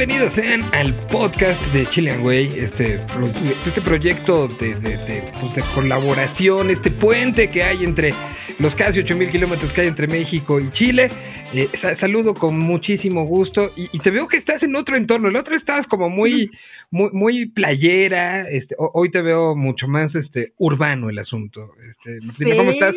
Bienvenidos sean al podcast de Chilean Way, este, este proyecto de, pues, de, colaboración, este puente que hay entre los casi 8000 kilómetros que hay entre México y Chile. Eh, saludo con muchísimo gusto y, te veo que estás en otro entorno. El otro estabas como muy, muy, muy playera. Este, hoy te veo mucho más este, urbano el asunto. Este, ¿cómo estás?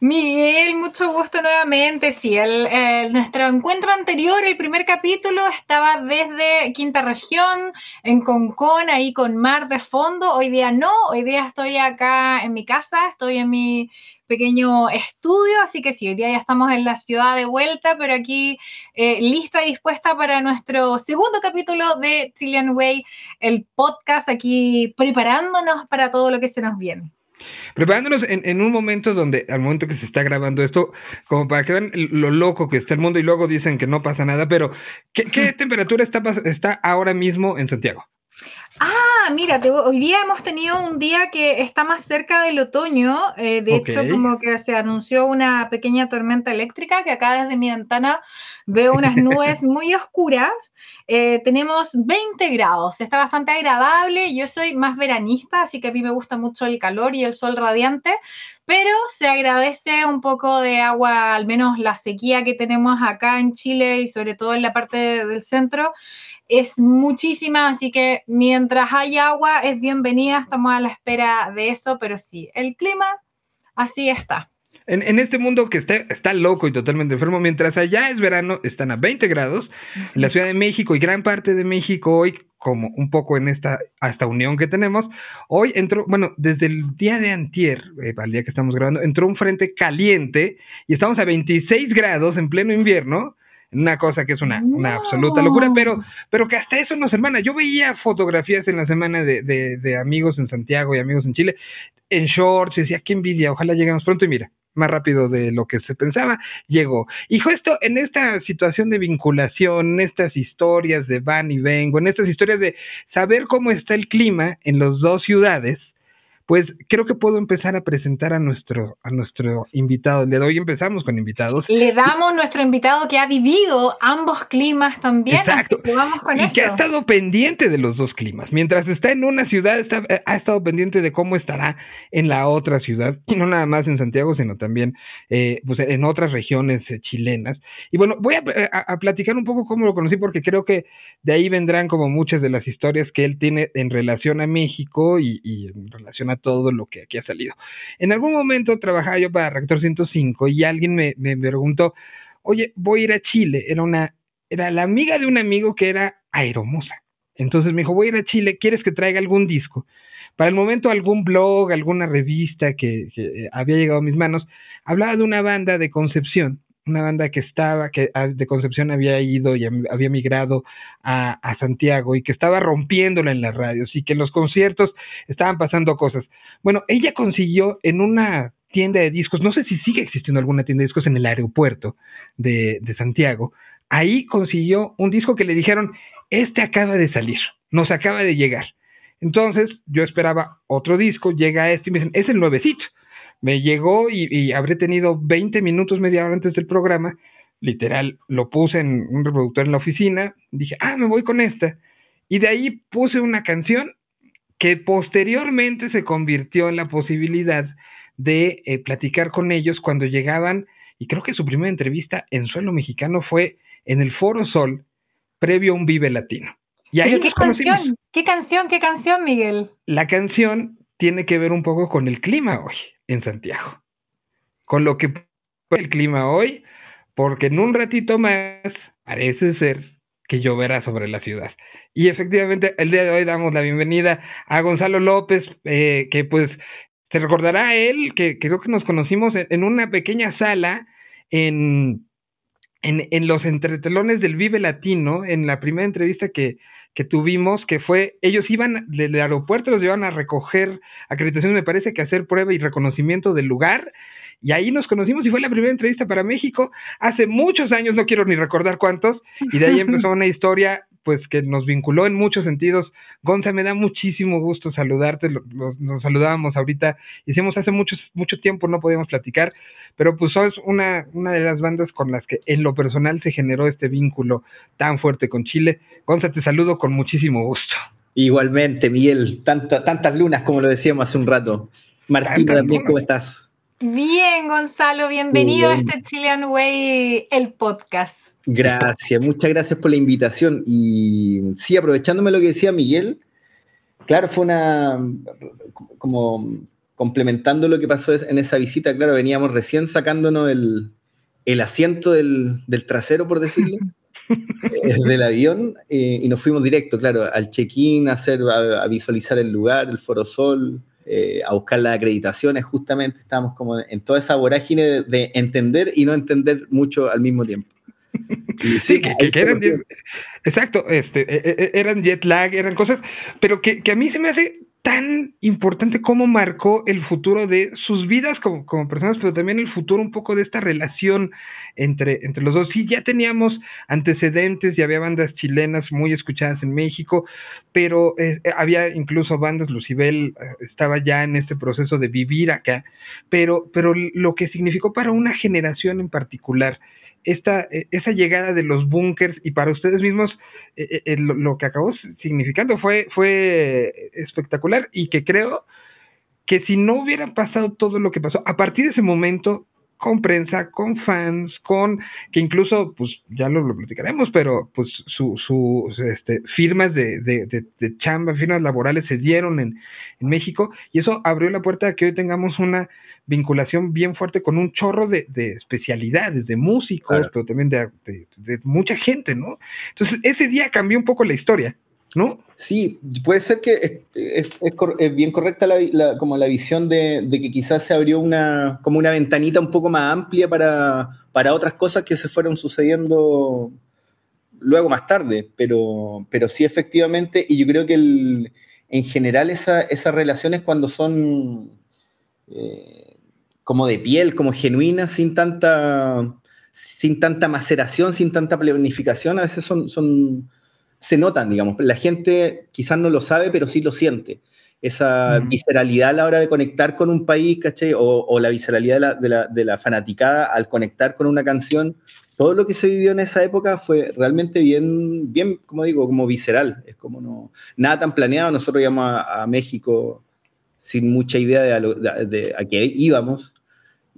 Miguel, mucho gusto nuevamente. Sí, el, nuestro encuentro anterior, el primer capítulo, estaba desde Quinta Región, en Concón, ahí con mar de fondo. Hoy día no, hoy día estoy acá en mi casa, estoy en mi pequeño estudio, así que sí, hoy día ya estamos en la ciudad de vuelta, pero aquí eh, lista y dispuesta para nuestro segundo capítulo de Chilean Way, el podcast, aquí preparándonos para todo lo que se nos viene. Preparándonos en, un momento donde, al momento que se está grabando esto, como para que vean lo loco que está el mundo y luego dicen que no pasa nada, pero ¿qué, temperatura está, está ahora mismo en Santiago? Ah, mira, hoy día hemos tenido un día que está más cerca del otoño. Eh, de hecho, como que se anunció una pequeña tormenta eléctrica que acá desde mi ventana veo unas nubes muy oscuras. Eh, tenemos 20 grados, está bastante agradable. Yo soy más veranista, así que a mí me gusta mucho el calor y el sol radiante, pero se agradece un poco de agua, al menos la sequía que tenemos acá en Chile y sobre todo en la parte del centro es muchísima, así que mientras hay agua es bienvenida, estamos a la espera de eso, pero sí, el clima así está. En, este mundo que está, está loco y totalmente enfermo, mientras allá es verano, están a 20 grados, en la Ciudad de México y gran parte de México hoy, como un poco en esta, esta unión que tenemos, hoy entró, bueno, desde el día de antier, eh, al día que estamos grabando, entró un frente caliente y estamos a 26 grados en pleno invierno, una cosa que es una, una absoluta locura, pero, pero que hasta eso nos hermana. Yo veía fotografías en la semana de, de, amigos en Santiago y amigos en Chile, en shorts, y decía, qué envidia, ojalá lleguemos pronto y mira, más rápido de lo que se pensaba, llegó. Y esto en esta situación de vinculación, en estas historias de van y vengo, en estas historias de saber cómo está el clima en las dos ciudades, pues creo que puedo empezar a presentar a nuestro, a nuestro invitado. Le doy, empezamos con invitados. Le damos nuestro invitado que ha vivido ambos climas también. Exacto. y que ha estado pendiente de los dos climas. Mientras está en una ciudad, está, eh, ha estado pendiente de cómo estará en la otra ciudad. Y no nada más en Santiago, sino también eh, pues en otras regiones eh, chilenas. Y bueno, voy a, platicar un poco cómo lo conocí, porque creo que de ahí vendrán como muchas de las historias que él tiene en relación a México y, y en relación a todo lo que aquí ha salido. En algún momento trabajaba yo para Reactor 105 y alguien me, me preguntó, oye, voy a ir a Chile. Era una, era la amiga de un amigo que era aeromosa. Entonces me dijo, voy a ir a Chile, ¿quieres que traiga algún disco? Para el momento algún blog, alguna revista que, que eh, había llegado a mis manos, hablaba de una banda de Concepción una banda que estaba, que de Concepción había ido y había migrado a, Santiago y que estaba rompiéndola en las radios y que en los conciertos estaban pasando cosas. Bueno, ella consiguió en una tienda de discos, no sé si sigue existiendo alguna tienda de discos en el aeropuerto de, de Santiago, ahí consiguió un disco que le dijeron, este acaba de salir, nos acaba de llegar. Entonces yo esperaba otro disco, llega este y me dicen, es el nuevecito me llegó y, habré tenido 20 minutos, media hora antes del programa. Literal, lo puse en un reproductor en la oficina. Dije, ah, me voy con esta. Y de ahí puse una canción que posteriormente se convirtió en la posibilidad de eh, platicar con ellos cuando llegaban. Y creo que su primera entrevista en suelo mexicano fue en el Foro Sol, previo a un Vive Latino. Y ahí qué canción? ¿Qué canción? ¿Qué canción, Miguel? La canción tiene que ver un poco con el clima hoy en Santiago. Con lo que el clima hoy, porque en un ratito más parece ser que lloverá sobre la ciudad. Y efectivamente, el día de hoy damos la bienvenida a Gonzalo López, eh, que pues se recordará a él, que, creo que nos conocimos en, una pequeña sala en, en, en, los entretelones del Vive Latino, en la primera entrevista que, que tuvimos, que fue, ellos iban del aeropuerto, los llevaban a recoger acreditación, me parece que hacer prueba y reconocimiento del lugar, y ahí nos conocimos y fue la primera entrevista para México hace muchos años, no quiero ni recordar cuántos, y de ahí empezó una historia pues que nos vinculó en muchos sentidos. Gonza, me da muchísimo gusto saludarte, nos saludábamos ahorita, hicimos hace mucho, mucho tiempo, no podíamos platicar, pero pues sos una, una de las bandas con las que en lo personal se generó este vínculo tan fuerte con Chile. Gonza, te saludo con muchísimo gusto. Igualmente, Miguel, tantas lunas como lo decíamos hace un rato. Martina, también, ¿cómo estás? Bien, Gonzalo, bienvenido a este Chilean Way, el podcast. Gracias, muchas gracias por la invitación. Y sí, aprovechándome lo que decía Miguel, claro, fue una, como complementando lo que pasó en esa visita, claro, veníamos recién sacándonos el, asiento del, trasero, por decirlo, eh, del avión, eh, y nos fuimos directo, claro, al check-in, a, hacer, a, visualizar el lugar, el forosol, eh, a buscar las acreditaciones, justamente estábamos como en toda esa vorágine de, entender y no entender mucho al mismo tiempo. Sí, que, eran, exacto, este, e, e, e, eran jet lag, eran cosas, pero que, que a mí se me hace tan importante cómo marcó el futuro de sus vidas como, como, personas, pero también el futuro un poco de esta relación entre, entre los dos. Sí, ya teníamos antecedentes y había bandas chilenas muy escuchadas en México, pero eh, había incluso bandas, Lucibel eh, estaba ya en este proceso de vivir acá, pero, pero lo que significó para una generación en particular esta, e, esa llegada de los bunkers y para ustedes mismos e, e, lo, que acabó significando fue, fue espectacular y que creo que si no hubiera pasado todo lo que pasó, a partir de ese momento con prensa, con fans, con que incluso, pues ya lo, platicaremos, pero pues sus su, este, firmas de, de, de, chamba, firmas laborales se dieron en, en, México y eso abrió la puerta a que hoy tengamos una vinculación bien fuerte con un chorro de, especialidades, de músicos, pero también de, mucha gente, ¿no? Entonces ese día cambió un poco la historia. ¿no? Sí, puede ser que es, bien correcta la, como la visión de, que quizás se abrió una, como una ventanita un poco más amplia para, para otras cosas que se fueron sucediendo luego más tarde, pero, pero sí efectivamente, y yo creo que en general esas relaciones cuando son eh, como de piel, como genuinas, sin tanta, sin tanta maceración, sin tanta planificación, a veces son, son se notan, digamos. La gente quizás no lo sabe, pero sí lo siente. Esa visceralidad a la hora de conectar con un país, ¿cachai? O, la visceralidad de la, de, la, fanaticada al conectar con una canción. Todo lo que se vivió en esa época fue realmente bien, bien, como digo, como visceral. Es como no, nada tan planeado. Nosotros íbamos a, México sin mucha idea de de a qué íbamos.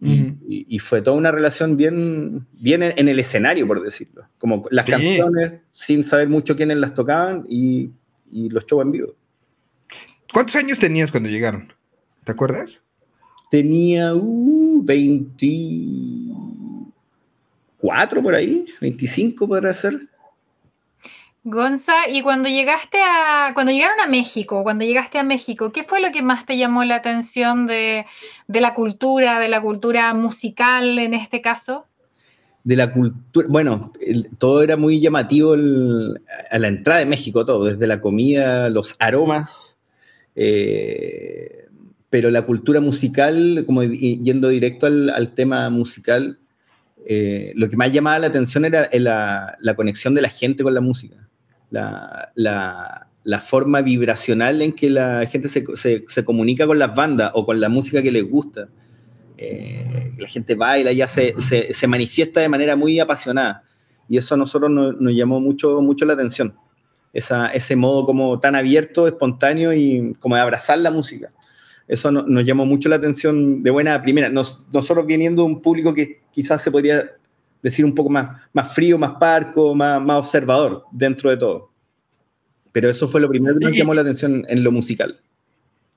Y, fue toda una relación bien, bien en, el escenario, por decirlo. Como las canciones, sin saber mucho quiénes las tocaban y, los shows en vivo. ¿Cuántos años tenías cuando llegaron? ¿Te acuerdas? Tenía uh, 24 por ahí, 25 podrá ser. Gonza, y cuando llegaste a, cuando llegaron a México, cuando llegaste a México, ¿qué fue lo que más te llamó la atención de, la cultura, de la cultura musical en este caso? De la cultura, bueno, todo era muy llamativo a la entrada de México, todo, desde la comida, los aromas, eh, pero la cultura musical, como yendo directo al, tema musical, eh, lo que más llamaba la atención era la conexión de la gente con la música la, forma vibracional en que la gente se, comunica con las bandas o con la música que les gusta. Eh, la gente baila, ya se, manifiesta de manera muy apasionada. Y eso a nosotros nos, llamó mucho, mucho la atención. ese modo como tan abierto, espontáneo y como de abrazar la música. Eso nos llamó mucho la atención de buena primera. nosotros viniendo de un público que quizás se podría decir un poco más, más frío, más parco, más, más observador dentro de todo. Pero eso fue lo primero que nos llamó la atención en lo musical.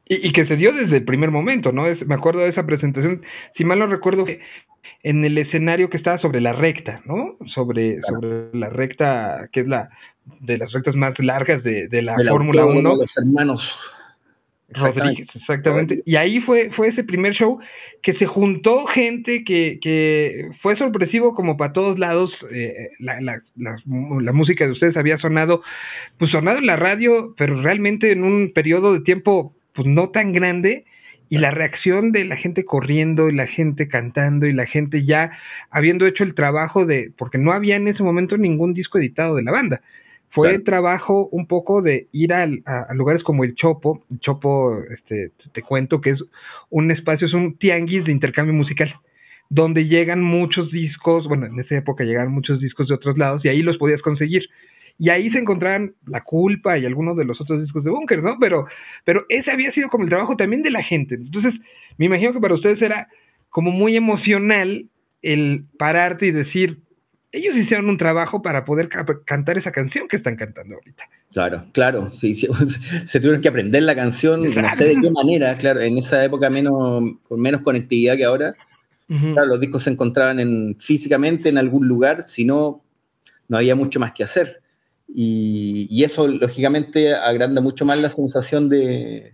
Y, que se dio desde el primer momento, ¿no? Es, me acuerdo de esa presentación, si mal no recuerdo, en el escenario que estaba sobre la recta, ¿no? Sobre, sobre la recta, que es la de las rectas más largas de, de la Fórmula 1. Los hermanos Rodríguez, exactamente. Y ahí fue, fue ese primer show que se juntó gente que, fue sorpresivo como para todos lados. Eh, la, música de ustedes había sonado, pues sonado en la radio, pero realmente en un periodo de tiempo pues no tan grande. Y la reacción de la gente corriendo y la gente cantando y la gente ya habiendo hecho el trabajo de, porque no había en ese momento ningún disco editado de la banda fue trabajo un poco de ir a, lugares como el Chopo. Chopo, este, te, cuento que es un espacio, es un tianguis de intercambio musical, donde llegan muchos discos, bueno, en esa época llegaban muchos discos de otros lados y ahí los podías conseguir. Y ahí se encontraban La Culpa y algunos de los otros discos de Bunkers, ¿no? Pero, pero ese había sido como el trabajo también de la gente. Entonces, me imagino que para ustedes era como muy emocional el pararte y decir, ellos hicieron un trabajo para poder cantar esa canción que están cantando ahorita. Claro, claro, sí, se tuvieron que aprender la canción, no sé de qué manera, claro, en esa época menos, con menos conectividad que ahora. los discos se encontraban en, físicamente en algún lugar, si no, no había mucho más que hacer. Y, eso, lógicamente, agranda mucho más la sensación de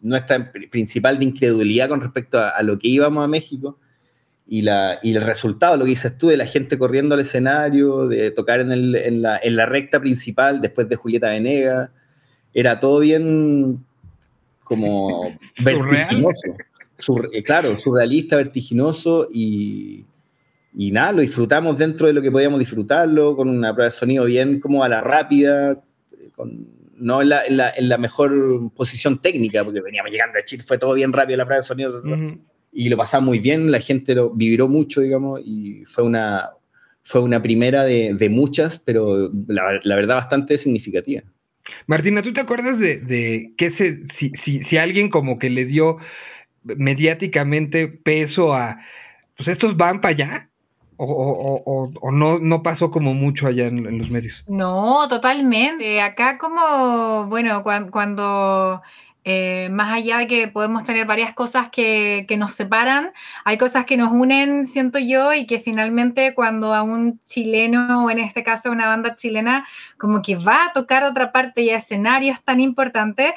nuestra principal de incredulidad con respecto a lo que íbamos a México y, la, y el resultado, lo que dices tú, de la gente corriendo al escenario, de tocar en, el, en, la, en la, recta principal después de Julieta Venegas, era todo bien como vertiginoso. Eh, claro, surrealista, vertiginoso y, y nada, lo disfrutamos dentro de lo que podíamos disfrutarlo, con una prueba de sonido bien como a la rápida, con, no en la, en, la, en la, mejor posición técnica, porque veníamos llegando a Chile, fue todo bien rápido la prueba de sonido y lo pasamos muy bien, la gente lo vibró mucho, digamos, y fue una, fue una primera de, de muchas, pero la, la, verdad bastante significativa. Martina, ¿tú te acuerdas de, de que se, si, si, si, alguien como que le dio mediáticamente peso a, pues estos van para allá? O, o, o, no, no pasó como mucho allá en, en, los medios. No, totalmente. Acá como, bueno, cuando, cuando eh, más allá de que podemos tener varias cosas que, nos separan, hay cosas que nos unen, siento yo, y que finalmente cuando a un chileno, o en este caso una banda chilena, como que va a tocar otra parte y a escenarios tan importantes,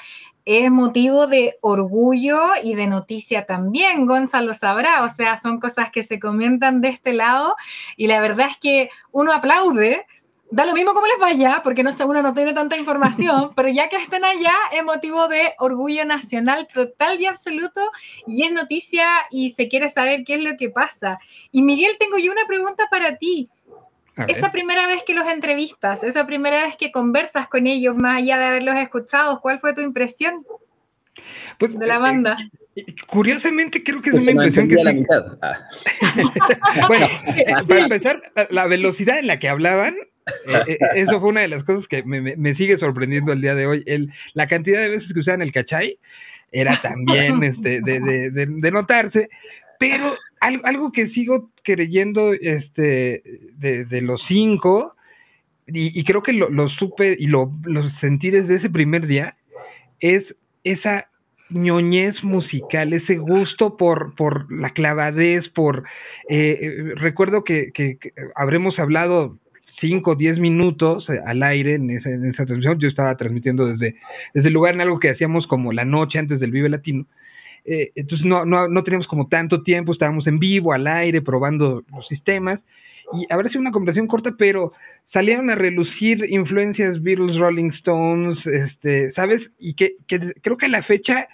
es motivo de orgullo y de noticia también, Gonzalo sabrá, o sea, son cosas que se comentan de este lado y la verdad es que uno aplaude da lo mismo como les vaya, porque no sé, uno no tiene tanta información, pero ya que estén allá es motivo de orgullo nacional total y absoluto y es noticia y se quiere saber qué es lo que pasa. Y Miguel, tengo yo una pregunta para ti. Esa primera vez que los entrevistas, esa primera vez que conversas con ellos, más allá de haberlos escuchado, ¿cuál fue tu impresión pues, de la eh, banda? Eh, curiosamente creo que es pues una impresión que sí. Ah. bueno, para empezar, la velocidad en la que hablaban eh, eh, eso fue una de las cosas que me, sigue sorprendiendo el día de hoy. El, la cantidad de veces que usaban el cachay era también este, de, notarse, pero algo, que sigo creyendo este, de, los cinco, y, creo que lo, supe y lo, sentí desde ese primer día, es esa ñoñez musical, ese gusto por, por la clavadez, por... Eh, recuerdo que, habremos hablado 5 o 10 minutos eh, al aire en esa, transmisión. Yo estaba transmitiendo desde, desde el lugar en algo que hacíamos como la noche antes del Vive Latino. Eh, entonces no, no, no, teníamos como tanto tiempo, estábamos en vivo, al aire, probando los sistemas. Y habrá sido una conversación corta, pero salieron a relucir influencias Beatles, Rolling Stones, este, ¿sabes? Y que, que creo que a la fecha,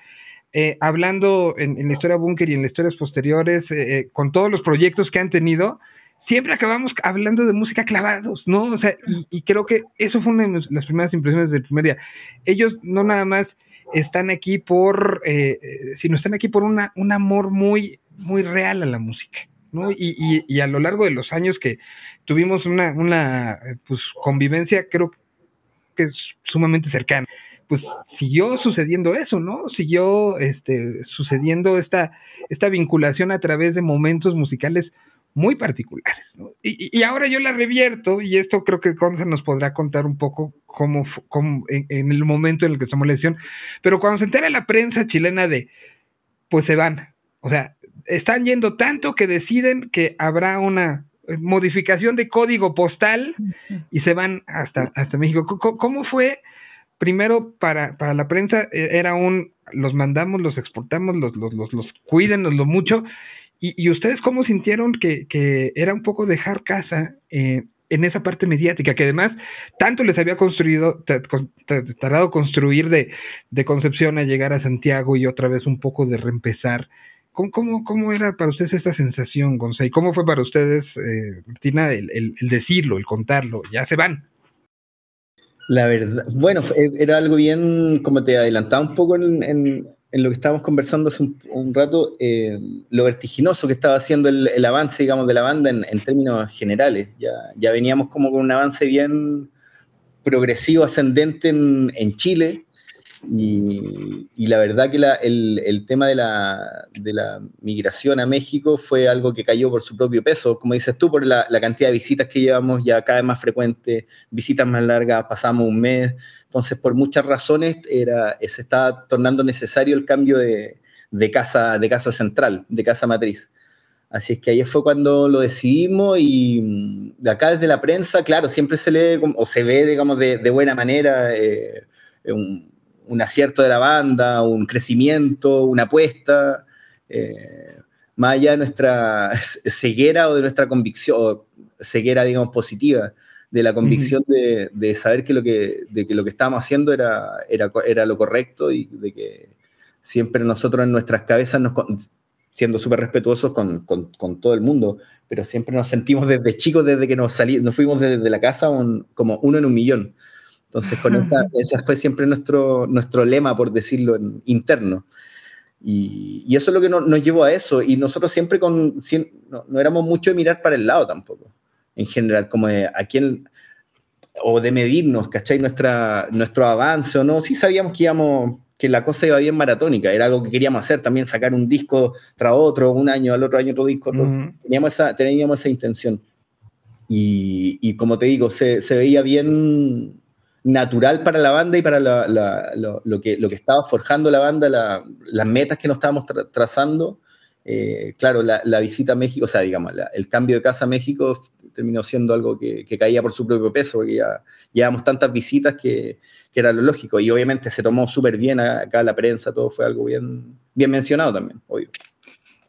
eh, hablando en, en, la historia Bunker y en las historias posteriores, con todos los proyectos que han tenido, siempre acabamos hablando de música clavados, ¿no? O sea, y, creo que eso fue una de las primeras impresiones del primer día. Ellos no nada más están aquí por, eh, eh, sino están aquí por una, un amor muy, muy real a la música. ¿no? Y, y, a lo largo de los años que tuvimos una, una pues, convivencia, creo que es sumamente cercana pues siguió sucediendo eso, ¿no? Siguió este, sucediendo esta, esta vinculación a través de momentos musicales muy particulares. ¿no? Y, y, ahora yo la revierto, y esto creo que Gonza nos podrá contar un poco cómo, cómo en, el momento en el que tomó la decisión, pero cuando se entera la prensa chilena de, pues se van, o sea, están yendo tanto que deciden que habrá una modificación de código postal y se van hasta, hasta México. ¿Cómo fue? Primero, para, para la prensa e, era un, los mandamos, los exportamos, los, los, los, los lo mucho, y, ustedes cómo sintieron que, era un poco dejar casa eh, en esa parte mediática, que además tanto les había construido, tardado construir de, Concepción a llegar a Santiago y otra vez un poco de reempezar. ¿Cómo, cómo, era para ustedes esa sensación, Gonzalo? ¿Y cómo fue para ustedes, eh, Martina, el, decirlo, el contarlo? Ya se van. La verdad, bueno, era algo bien, como te adelantaba un poco en, lo que estábamos conversando hace un, rato, eh, lo vertiginoso que estaba haciendo el, avance, digamos, de la banda en, términos generales. Ya, veníamos como con un avance bien progresivo, ascendente en, en Chile, y, la verdad que el, tema de la, migración a México fue algo que cayó por su propio peso, como dices tú, por la, cantidad de visitas que llevamos ya cada vez más frecuentes, visitas más largas, pasamos un mes, entonces por muchas razones era, se estaba tornando necesario el cambio de, casa, de casa central, de casa matriz. Así es que ahí fue cuando lo decidimos y de acá desde la prensa, claro, siempre se lee o se ve, digamos, de, buena manera. Eh, un, un acierto de la banda, un crecimiento, una apuesta, eh, más allá de nuestra ceguera o de nuestra convicción, ceguera, digamos, positiva, de la convicción de, saber que lo que, de que lo que estábamos haciendo era, era, era lo correcto y de que siempre nosotros en nuestras cabezas, nos, siendo súper respetuosos con, con, todo el mundo, pero siempre nos sentimos desde chicos, desde que nos, salí, nos fuimos desde la casa, como uno en un millón. Entonces, con esa, ese fue siempre nuestro, nuestro lema, por decirlo, en, interno. Y, y, eso es lo que nos llevó a eso. Y nosotros siempre con, no, éramos mucho de mirar para el lado tampoco, en general, como de a quién, o de medirnos, ¿cachai? Nuestra, nuestro avance o no. Sí sabíamos que íbamos, que la cosa iba bien maratónica, era algo que queríamos hacer, también sacar un disco tras otro, un año al otro año otro disco. teníamos, esa, teníamos esa intención. Y, y como te digo, se, se veía bien natural para la banda y para lo, que, lo que estaba forjando la banda, las metas que nos estábamos trazando. Eh, claro, la, visita a México, o sea, digamos, el cambio de casa a México terminó siendo algo que, caía por su propio peso, porque ya llevamos tantas visitas que, que, era lo lógico. Y obviamente se tomó súper bien acá la prensa, todo fue algo bien, bien mencionado también, obvio.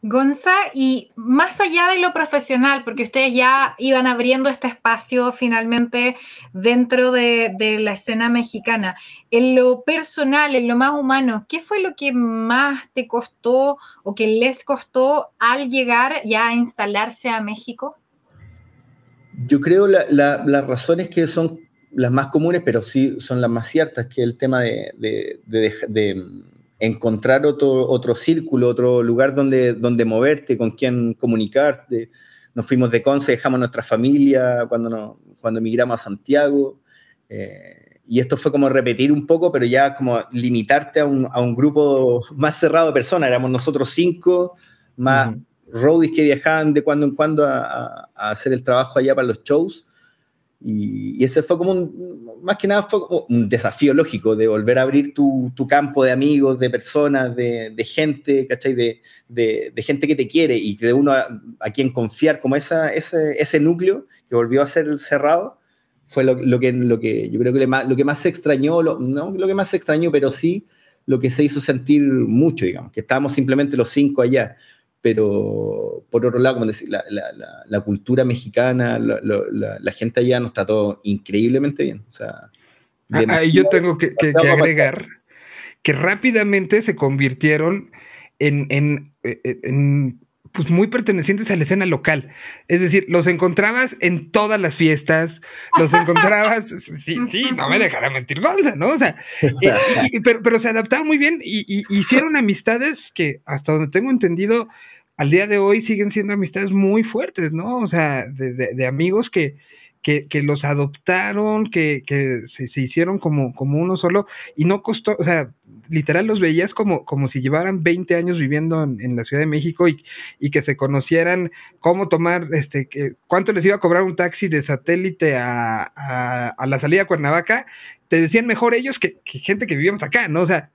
Gonza, y más allá de lo profesional, porque ustedes ya iban abriendo este espacio finalmente dentro de, la escena mexicana, en lo personal, en lo más humano, ¿qué fue lo que más te costó o que les costó al llegar ya a instalarse a México? Yo creo la, las razones que son las más comunes, pero sí son las más ciertas, que el tema de encontrar otro, otro círculo, otro lugar donde, donde moverte, con quien comunicarte. Nos fuimos de Conce, dejamos nuestra familia cuando, no, cuando emigramos a Santiago. Eh, y esto fue como repetir un poco, pero ya como limitarte a un, a un grupo más cerrado de personas. Éramos nosotros cinco, más uh que viajaban de cuando en cuando a, a, hacer el trabajo allá para los shows. Y, ese fue como un, más que nada fue un desafío lógico de volver a abrir tu, tu campo de amigos, de personas, de, de gente, ¿cachai? De, de, de, gente que te quiere y de uno a, quien confiar, como esa, ese, ese núcleo que volvió a ser cerrado, fue lo, lo, que, lo que yo creo que lo que más se extrañó, lo, no lo que más se extrañó, pero sí lo que se hizo sentir mucho, digamos, que estábamos simplemente los cinco allá pero por otro lado, como decir, la, la, la cultura mexicana, la, gente allá nos trató increíblemente bien. O sea, ah, Ahí yo tengo que, que, agregar que rápidamente se convirtieron en, en, eh, eh, en pues muy pertenecientes a la escena local. Es decir, los encontrabas en todas las fiestas, los encontrabas, sí, sí, no me dejará mentir Gonza, ¿no? O sea, eh, pero, pero, se adaptaban muy bien y, y, hicieron amistades que, hasta donde tengo entendido, al día de hoy siguen siendo amistades muy fuertes, ¿no? O sea, de, amigos que, que, los adoptaron, que, se, hicieron como, como uno solo y no costó, o sea, literal los veías como, como si llevaran 20 años viviendo en, la Ciudad de México y, y, que se conocieran cómo tomar, este, que, cuánto les iba a cobrar un taxi de satélite a, a, la salida a Cuernavaca, te decían mejor ellos que, que gente que vivíamos acá, ¿no? O sea,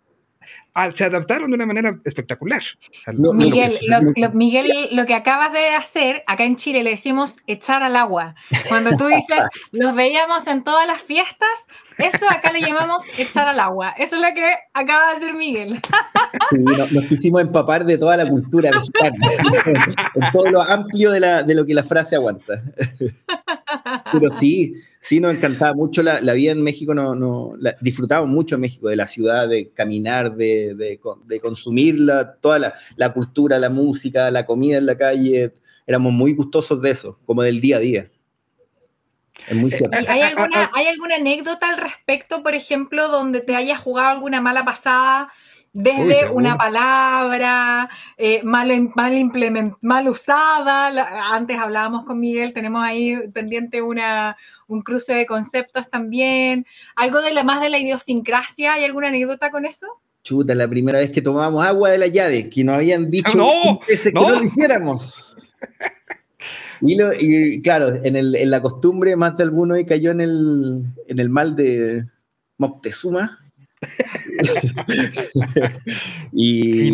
se adaptaron de una manera espectacular. Miguel, lo, Miguel, lo que acabas de hacer, acá en Chile le decimos echar al agua. Cuando tú dices, los veíamos en todas las fiestas, eso acá le llamamos echar al agua. Eso es lo que acaba de hacer Miguel. nos, quisimos empapar de toda la cultura mexicana, en todo lo amplio de, la, de lo que la frase aguanta. Pero sí, sí nos encantaba mucho la, la vida en México, no, no, disfrutábamos mucho en México, de la ciudad, de caminar, de, de, de consumir toda la, la, cultura, la música, la comida en la calle. Éramos muy gustosos de eso, como del día a día. Es muy cierto. ¿Hay alguna, ¿Hay alguna anécdota al respecto, por ejemplo, donde te hayas jugado alguna mala pasada desde una palabra eh, mal, mal, mal usada. Antes hablábamos con Miguel, tenemos ahí pendiente una, un cruce de conceptos también. ¿Algo de la, más de la idiosincrasia? ¿Hay alguna anécdota con eso? Chuta, la primera vez que tomábamos agua de la llave, que nos habían dicho que no lo hiciéramos. Y, claro, en, el, en, la costumbre, más de alguno cayó en el, en el mal de Moctezuma y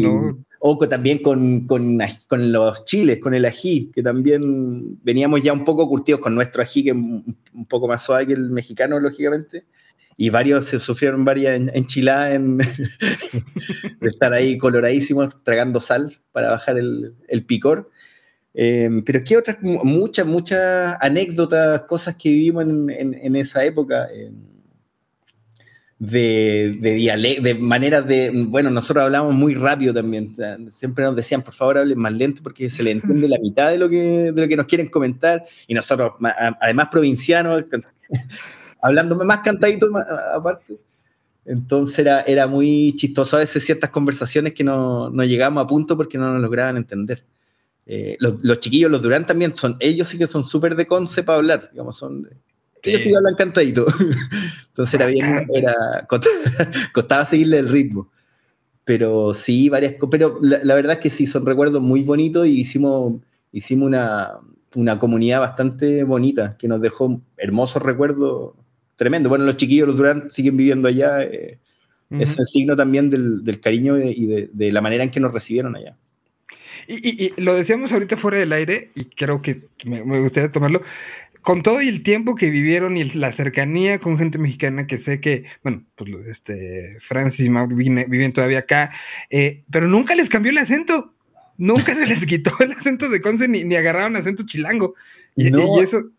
o también con, con, con, los chiles, con el ají, que también veníamos ya un poco curtidos con nuestro ají, que es un, poco más suave que el mexicano, lógicamente. Y varios se sufrieron varias enchiladas en, de estar ahí coloradísimos, tragando sal para bajar el, el picor. Eh, pero qué otras, muchas, muchas anécdotas, cosas que vivimos en, en, en esa época. Eh, de, de, de maneras de, bueno, nosotros hablamos muy rápido también, siempre nos decían, por favor, hablen más lento porque se le entiende la mitad de lo que, de lo que nos quieren comentar, y nosotros, además provincianos, hablando más cantadito aparte. Entonces era, era muy chistoso a veces ciertas conversaciones que no, no llegamos a punto porque no nos lograban entender. Eh, los, los, chiquillos, los Durán también, son, ellos sí que son súper de conce para hablar, digamos, son ellos sí hablan cantadito. Entonces era bien, era, costaba, seguirle el ritmo. Pero sí, varias cosas. Pero la, verdad es que sí, son recuerdos muy bonitos y hicimos, hicimos una, una comunidad bastante bonita que nos dejó hermosos recuerdos tremendo. Bueno, los chiquillos, los Durán, siguen viviendo allá. Eh, es el signo también del, del cariño y de, de, la manera en que nos recibieron allá. Y, y, lo decíamos ahorita fuera del aire, y creo que me, me gustaría tomarlo con todo el tiempo que vivieron y la cercanía con gente mexicana que sé que, bueno, pues este, Francis y Mauro viven, todavía acá, eh, pero nunca les cambió el acento. Nunca se les quitó el acento de Conce ni, ni agarraron acento chilango. Y, eso.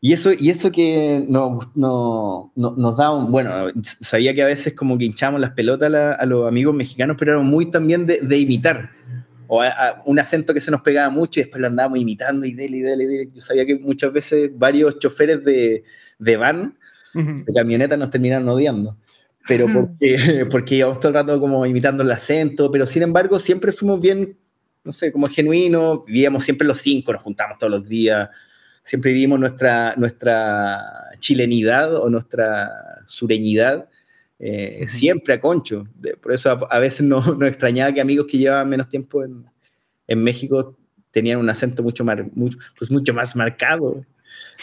Y eso, y eso que no, no, nos da un, bueno, sabía que a veces como que hinchamos las pelotas a, los amigos mexicanos, pero era muy también de, de imitar o un acento que se nos pegaba mucho y después lo andábamos imitando y dele, y dele, dele. Yo sabía que muchas veces varios choferes de, de van, de camioneta, nos terminaron odiando. Pero porque, porque íbamos todo el rato como imitando el acento, pero sin embargo siempre fuimos bien, no sé, como genuinos, vivíamos siempre los cinco, nos juntamos todos los días, siempre vivimos nuestra, nuestra chilenidad o nuestra sureñidad eh, siempre a Concho. por eso a, veces no, no, extrañaba que amigos que llevaban menos tiempo en, en México tenían un acento mucho, más, pues mucho más marcado.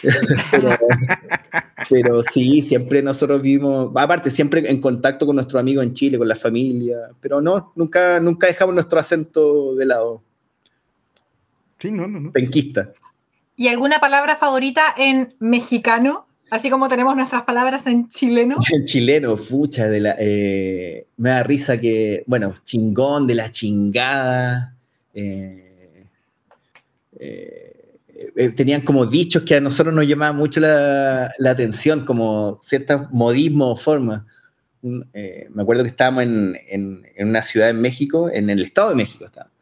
pero, sí, siempre nosotros vivimos, aparte, siempre en contacto con nuestros amigos en Chile, con la familia, pero no, nunca, nunca dejamos nuestro acento de lado. Sí, no, no, no. Penquista. ¿Y alguna palabra favorita en mexicano? Así como tenemos nuestras palabras en chileno. En chileno, pucha, de la, eh, me da risa que, bueno, chingón, de la chingada. Eh, eh, tenían como dichos que a nosotros nos llamaban mucho la, atención, como ciertos modismos o formas. me acuerdo que estábamos en, en, una ciudad en México, en el Estado de México estábamos,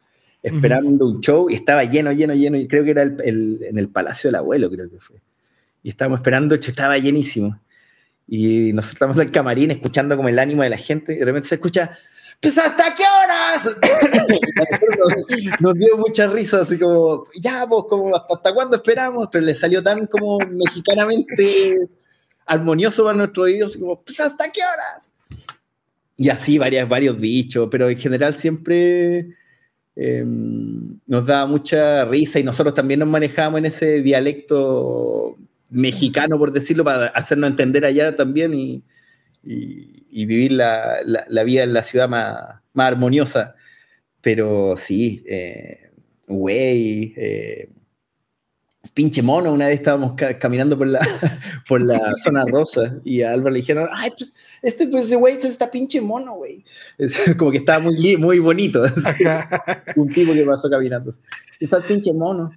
esperando un show y estaba lleno, lleno, lleno, y creo que era en el Palacio del Abuelo, creo que fue y estábamos esperando, estaba llenísimo. Y nosotros estamos en el camarín escuchando como el ánimo de la gente y de repente se escucha, pues hasta qué horas. nos, dio mucha risa, así como, ya, pues, como, ¿hasta, cuándo esperamos? Pero le salió tan como mexicanamente armonioso para nuestro oído, así como, pues hasta qué horas. Y así varias, varios dichos, pero en general siempre em, nos da mucha risa y nosotros también nos manejamos en ese dialecto mexicano, por decirlo, para hacernos entender allá también y, y, vivir la, la, vida en la ciudad más, más armoniosa. Pero sí, eh, güey, eh, pinche mono. Una vez estábamos caminando por la, por la zona rosa y a Álvaro le dijeron, ay, pues este pues güey es esta pinche mono, güey. como que estaba muy, muy bonito. Un tipo que pasó caminando. Estás pinche mono.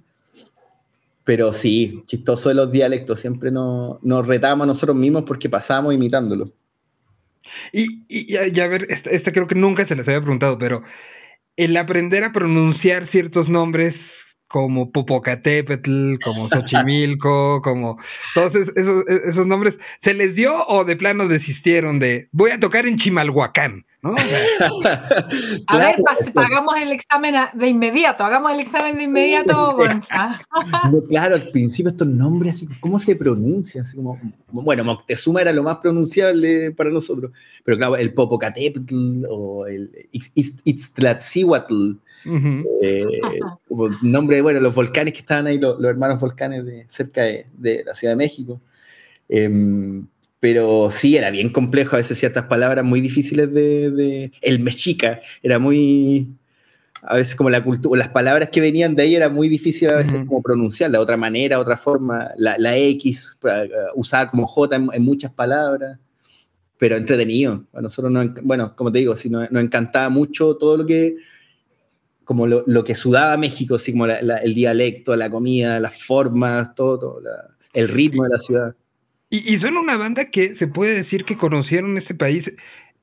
Pero sí, chistoso de los dialectos, siempre nos, nos retamos a nosotros mismos porque pasamos imitándolo. Y, y, a ver, esta, creo que nunca se les había preguntado, pero el aprender a pronunciar ciertos nombres como Popocatépetl, como Xochimilco, como todos esos, esos, nombres, ¿se les dio o de plano desistieron de voy a tocar en Chimalhuacán? ¿No? a ver, pagamos el examen de inmediato, hagamos el examen de inmediato, claro, al principio estos nombres, así, ¿cómo se pronuncian? Así como, bueno, Moctezuma era lo más pronunciable para nosotros, pero claro, el Popocatépetl o el Ixtlatzíhuatl, eh, como nombre, bueno, los volcanes que estaban ahí, los, hermanos volcanes de, cerca de, la Ciudad de México. Em, pero sí, era bien complejo, a veces ciertas palabras muy difíciles de... el mexica era muy... A veces como la cultura, las palabras que venían de ahí era muy difícil a veces como pronunciar, de otra manera, otra forma. La, X uh, usada como J en, muchas palabras, pero entretenido. A nosotros, bueno, como te digo, sí, nos encantaba mucho todo lo que como lo, que sudaba México, así como el dialecto, la comida, las formas, todo, el ritmo de la ciudad. Y, y, son una banda que se puede decir que conocieron este país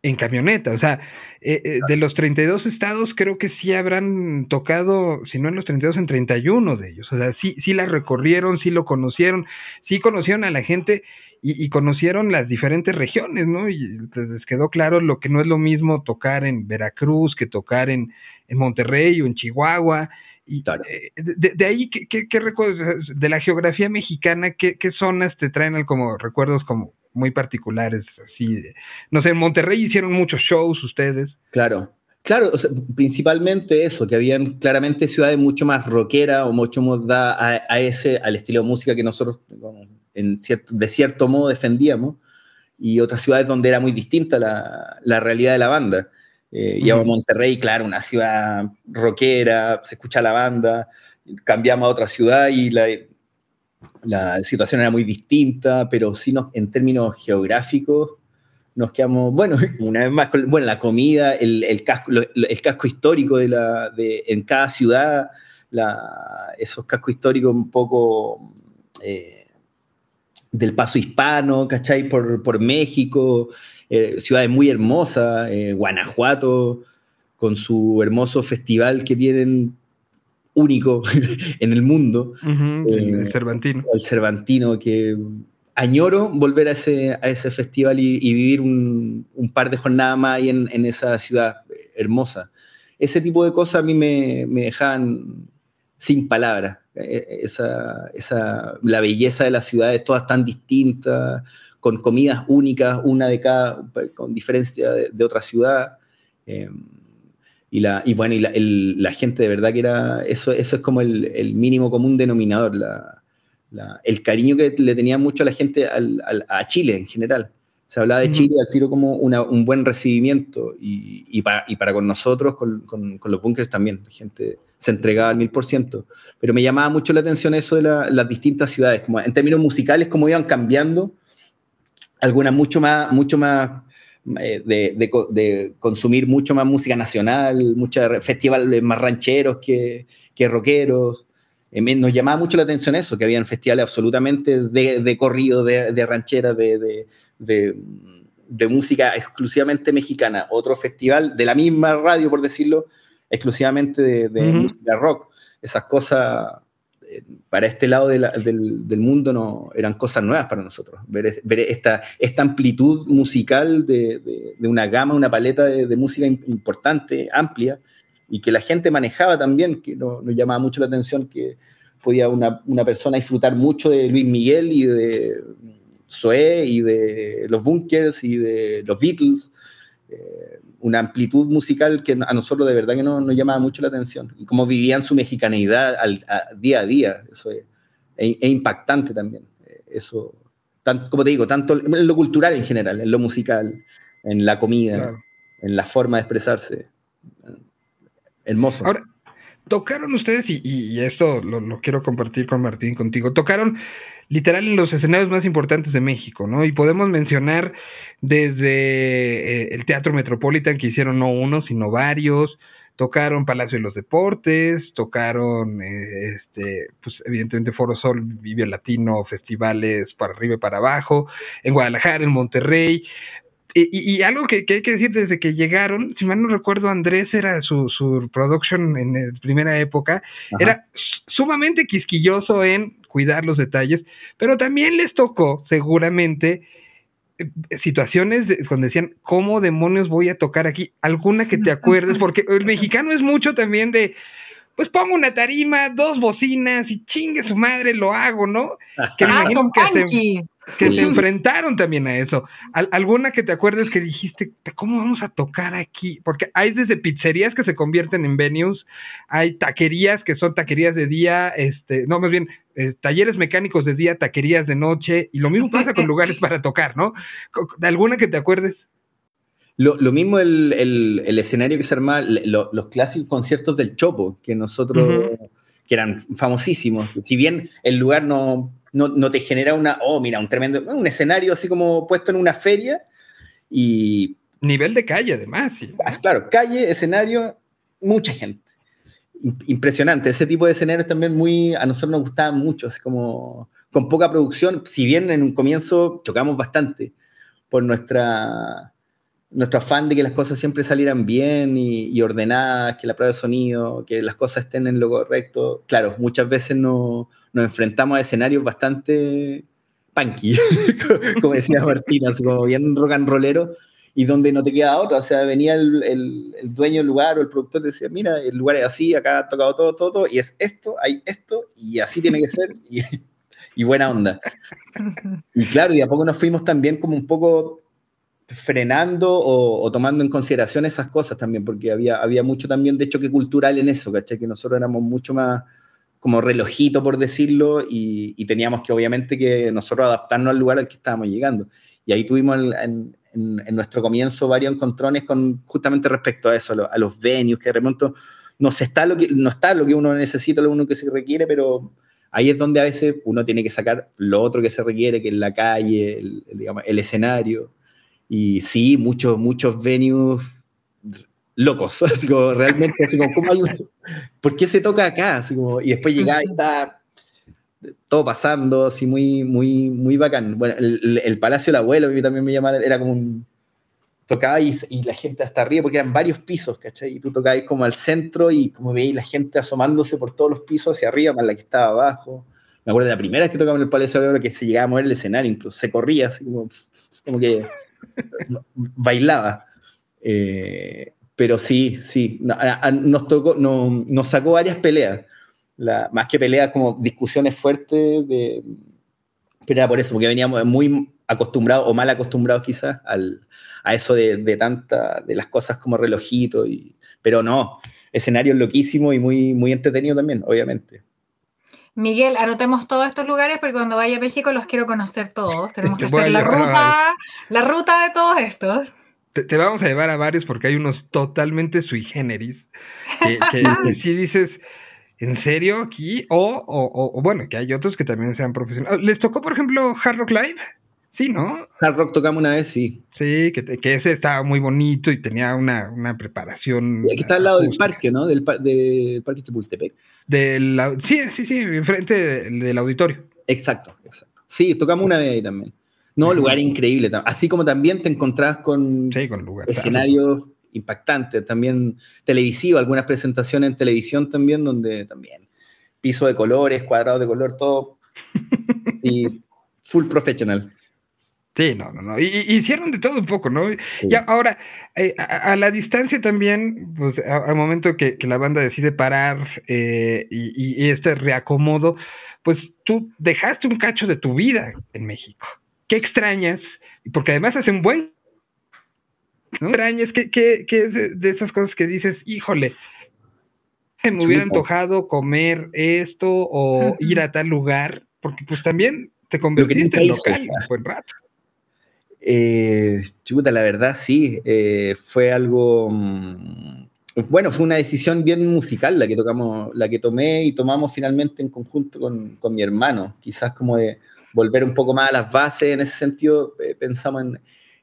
en camioneta. O sea, eh, eh, de los 32 estados, creo que sí habrán tocado, si no en los 32, en 31 de ellos. O sea, sí, sí la recorrieron, sí lo conocieron, sí conocieron a la gente y, conocieron las diferentes regiones, ¿no? Y les quedó claro lo que no es lo mismo tocar en Veracruz que tocar en, en Monterrey o en Chihuahua. Y eh, de, ahí, ¿qué, recuerdos de la geografía mexicana? ¿qué, zonas te traen como recuerdos como muy particulares? Así, no sé, en Monterrey hicieron muchos shows ustedes. Claro, Claro, principalmente eso, que habían claramente ciudades mucho más rockera o mucho más da a, ese, al estilo de música que nosotros en cierto, de cierto modo defendíamos, y otras ciudades donde era muy distinta la, la realidad de la banda. Eh, uh a Monterrey, claro, una ciudad rockera, se escucha la banda, cambiamos a otra ciudad y la, la situación era muy distinta, pero sí nos, en términos geográficos nos quedamos, bueno, una vez más, bueno, la comida, el, el casco, el casco histórico de la, de, en cada ciudad, la, esos cascos históricos un poco eh, del paso hispano, ¿cachai? Por, por México, eh, ciudades muy hermosas, eh, Guanajuato, con su hermoso festival que tienen único en el mundo. el Cervantino. El Cervantino, que añoro volver a ese, a ese festival y, vivir un, par de jornadas más ahí en, en, esa ciudad hermosa. Ese tipo de cosas a mí me, me dejan sin palabras. E, e, esa, esa, la belleza de las ciudades, todas tan distintas, con comidas únicas, una de cada, con diferencia de, otra ciudad. Eh, y, la, y bueno, y la, la, gente de verdad que era, eso, eso es como el, el mínimo común denominador, la, el cariño que le tenía mucho a la gente a Chile en general. Se hablaba de Chile al tiro como un buen recibimiento y, y, para, con nosotros, con, los bunkers también, la gente se entregaba al mil por ciento. Pero me llamaba mucho la atención eso de las distintas ciudades, como en términos musicales, cómo iban cambiando, algunas mucho más, mucho más eh, de, consumir mucho más música nacional, muchos festivales más rancheros que, que rockeros. Eh, nos llamaba mucho la atención eso, que habían festivales absolutamente de, corrido, de, ranchera, de, música exclusivamente mexicana. Otro festival de la misma radio, por decirlo, exclusivamente de, música rock. Esas cosas, para este lado del, mundo, no, eran cosas nuevas para nosotros. Ver, esta, esta amplitud musical de, una gama, una paleta de, música importante, amplia, y que la gente manejaba también, que nos, llamaba mucho la atención que podía una, una, persona disfrutar mucho de Luis Miguel y de Zoé y de los Bunkers y de los Beatles. Eh, una amplitud musical que a nosotros de verdad que no, nos llamaba mucho la atención. Y cómo vivían su mexicaneidad al, día a día. Eso es, impactante también. Eh, eso, tanto, como te digo, tanto en lo cultural en general, en lo musical, en la comida, en la forma de expresarse. Hermoso. Ahora, tocaron ustedes, y, esto lo, quiero compartir con Martín, contigo, tocaron literal en los escenarios más importantes de México, ¿no? Y podemos mencionar desde eh, el Teatro Metropolitan, que hicieron no uno, sino varios, tocaron Palacio de los Deportes, tocaron, eh, este, pues evidentemente Foro Sol, Vive Latino, festivales para arriba y para abajo, en Guadalajara, en Monterrey, y, algo que, hay que decir desde que llegaron, si mal no recuerdo, Andrés era su, su production en la primera época, era sumamente quisquilloso en cuidar los detalles, pero también les tocó seguramente eh, situaciones donde decían, ¿cómo demonios voy a tocar aquí? Alguna que te acuerdes, porque el mexicano es mucho también de, pues pongo una tarima, dos bocinas y chingue su madre, lo hago, ¿no? Que me ah, imagino que que se enfrentaron también a eso. ¿Alguna que te acuerdes que dijiste, ¿cómo vamos a tocar aquí? Porque hay desde pizzerías que se convierten en venues, hay taquerías que son taquerías de día, este, no, más bien, eh, talleres mecánicos de día, taquerías de noche, y lo mismo pasa con lugares para tocar, ¿no? ¿Alguna que te acuerdes? Lo, mismo el, escenario que se armaba, los clásicos conciertos del Chopo, que nosotros, que eran famosísimos. Si bien el lugar no no, te genera una, oh, mira, un tremendo, un escenario así como puesto en una feria y... Nivel de calle, además. Sí. Claro, calle, escenario, mucha gente. Impresionante. Ese tipo de escenarios también muy, a nosotros nos gustaban mucho, así como con poca producción, si bien en un comienzo chocamos bastante por nuestra, nuestro afán de que las cosas siempre salieran bien y, y, ordenadas, que la prueba de sonido, que las cosas estén en lo correcto. Claro, muchas veces no, nos enfrentamos a escenarios bastante punky, como decía Martina, como bien rock and rollero, y donde no te queda otra. O sea, venía el, el, dueño del lugar o el productor decía, mira, el lugar es así, acá ha tocado todo, todo, todo, y es esto, hay esto, y así tiene que ser, y, y buena onda. Y claro, y a poco nos fuimos también como un poco frenando o, o, tomando en consideración esas cosas también, porque había, había mucho también de choque cultural en eso, ¿cachai? Que nosotros éramos mucho más como relojito, por decirlo, y, teníamos que obviamente que nosotros adaptarnos al lugar al que estábamos llegando. Y ahí tuvimos en, nuestro comienzo varios encontrones con justamente respecto a eso, a, los venues, que de repente no, está lo que, no está lo que uno necesita, lo uno que se requiere, pero ahí es donde a veces uno tiene que sacar lo otro que se requiere, que es la calle, el, digamos, el escenario. Y sí, muchos, muchos venues locos, así como realmente, así como, ¿cómo hay ¿por qué se toca acá? Así como, y después llegaba y está todo pasando, así muy, muy, muy bacán. Bueno, el, Palacio del Abuelo, también me llamaba, era como un, tocaba y, la gente hasta arriba, porque eran varios pisos, ¿cachai? Y tú tocabas como al centro y como veis la gente asomándose por todos los pisos hacia arriba, más la que estaba abajo. Me acuerdo de la primera vez que tocaba en el Palacio del Abuelo, que se llegaba a mover el escenario, incluso se corría, así como, como que bailaba. Eh, pero sí, sí, nos, tocó, nos sacó varias peleas, más que peleas como discusiones fuertes, de, pero era por eso, porque veníamos muy acostumbrados o mal acostumbrados quizás a eso de, de, tanta, de las cosas como relojito, y, pero no, escenarios loquísimos y muy, muy entretenido también, obviamente. Miguel, anotemos todos estos lugares porque cuando vaya a México los quiero conocer todos. Tenemos que hacer la ruta, la ruta de todos estos te, vamos a llevar a varios porque hay unos totalmente sui generis que, sí dices, ¿en serio aquí? O, o, bueno, que hay otros que también sean profesionales. ¿Les tocó, por ejemplo, Hard Rock Live? Sí, ¿no? Hard Rock tocamos una vez, sí. Sí, que, que ese estaba muy bonito y tenía una, una preparación. Y aquí está al lado del parque, ¿no? Del, del Parque Chapultepec. Del, sí, sí, sí, enfrente del auditorio. Exacto, exacto. Sí, tocamos una vez ahí también. No, lugar increíble. Así como también te encontrás con, escenarios impactantes, también televisivo, algunas presentaciones en televisión también, donde también piso de colores, cuadrados de color, todo. y full professional. Sí, no, no, no. Y, hicieron de todo un poco, ¿no? Y ahora, eh, a, la distancia también, pues al momento que, la banda decide parar eh, y, y, este reacomodo, pues tú dejaste un cacho de tu vida en México. ¿Qué extrañas? Porque además hacen buen. ¿no? extrañas? ¿Qué, qué, es de esas cosas que dices, híjole, me hubiera antojado comer esto o ir a tal lugar? Porque pues también te convertiste en local un buen rato. Eh, chuta, la verdad sí, eh, fue algo, mm, bueno, fue una decisión bien musical la que tocamos, la que tomé y tomamos finalmente en conjunto con, con mi hermano, quizás como de, volver un poco más a las bases. En ese sentido, eh, pensamos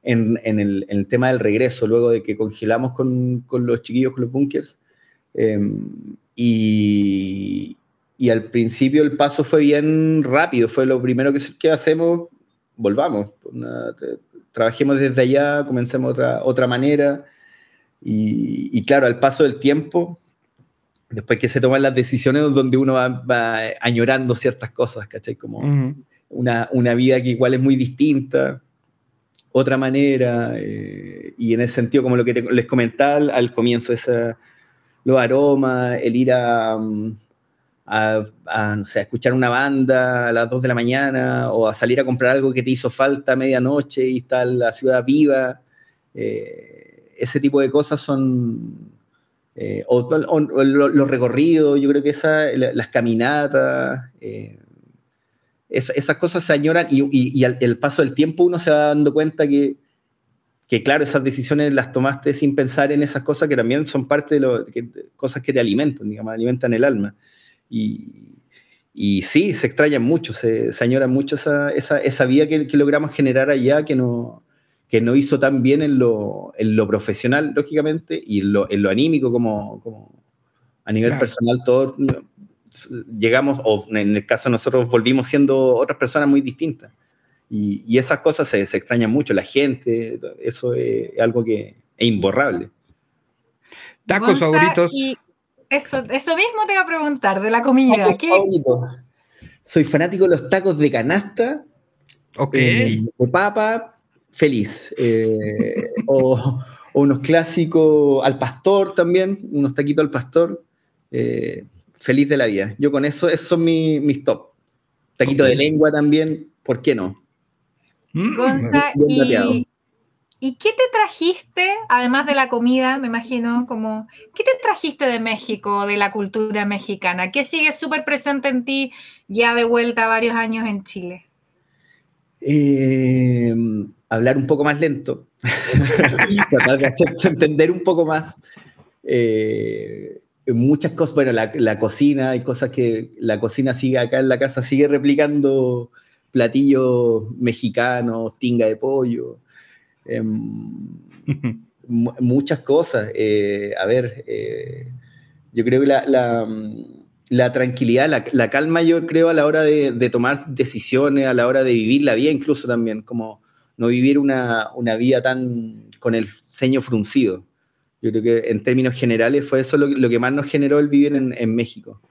en, el, tema del regreso, luego de que congelamos con, los chiquillos, con los bunkers. Em, y, al principio el paso fue bien rápido, fue lo primero que, que hacemos, volvamos, trabajemos desde allá, comencemos otra, otra manera. Y, claro, al paso del tiempo, después que se toman las decisiones donde uno va, añorando ciertas cosas, ¿cachai? Como una, una, vida que igual es muy distinta, otra manera, eh, y en ese sentido, como lo que les comentaba al, comienzo, esa, los aromas, el ir a, a, no sé, escuchar una banda a las 2 de la mañana o a salir a comprar algo que te hizo falta a medianoche y está la ciudad viva. Eh, ese tipo de cosas son... Eh, o, los recorridos, yo creo que esa, las caminatas, esas cosas se añoran y, y, al el paso del tiempo uno se va dando cuenta que, que, claro, esas decisiones las tomaste sin pensar en esas cosas que también son parte de, lo, cosas que te alimentan, digamos, alimentan el alma. Y, sí, se extraña mucho, se, se añora mucho esa, esa, esa vida que, logramos generar allá, que no, que no hizo tan bien en lo, en lo profesional, lógicamente, y en lo, en lo anímico, como, como a nivel personal, todos llegamos, o en el caso de nosotros, volvimos siendo otras personas muy distintas. Y, y esas cosas se, se, extrañan mucho, la gente, eso es, algo que es imborrable. Tacos favoritos. Eso, mismo te iba a preguntar, de la comida. Soy fanático de los tacos de canasta. Ok. Eh, de papa, feliz. Eh, o, unos clásicos al pastor también, unos taquitos al pastor. Eh, feliz de la vida. Yo con eso, esos son mis, top. Taquito de lengua también, ¿por qué no? Mm, Gonza, y, ¿Y qué te trajiste, además de la comida, me imagino, como, qué te trajiste de México, de la cultura mexicana? ¿Qué sigue súper presente en ti ya de vuelta varios años en Chile? Eh, hablar un poco más lento, tratar de hacerse entender un poco más. Eh, muchas cosas, bueno, la, la, cocina, hay cosas que la cocina sigue acá en la casa, sigue replicando platillos mexicanos, tinga de pollo. Em, muchas cosas. Eh, a ver, eh, yo creo que la, la, tranquilidad, la, calma, yo creo a la hora de, tomar decisiones, a la hora de vivir la vida incluso también, como no vivir una, una vida tan con el ceño fruncido. Yo creo que en términos generales fue eso lo, que más nos generó el vivir en, en México.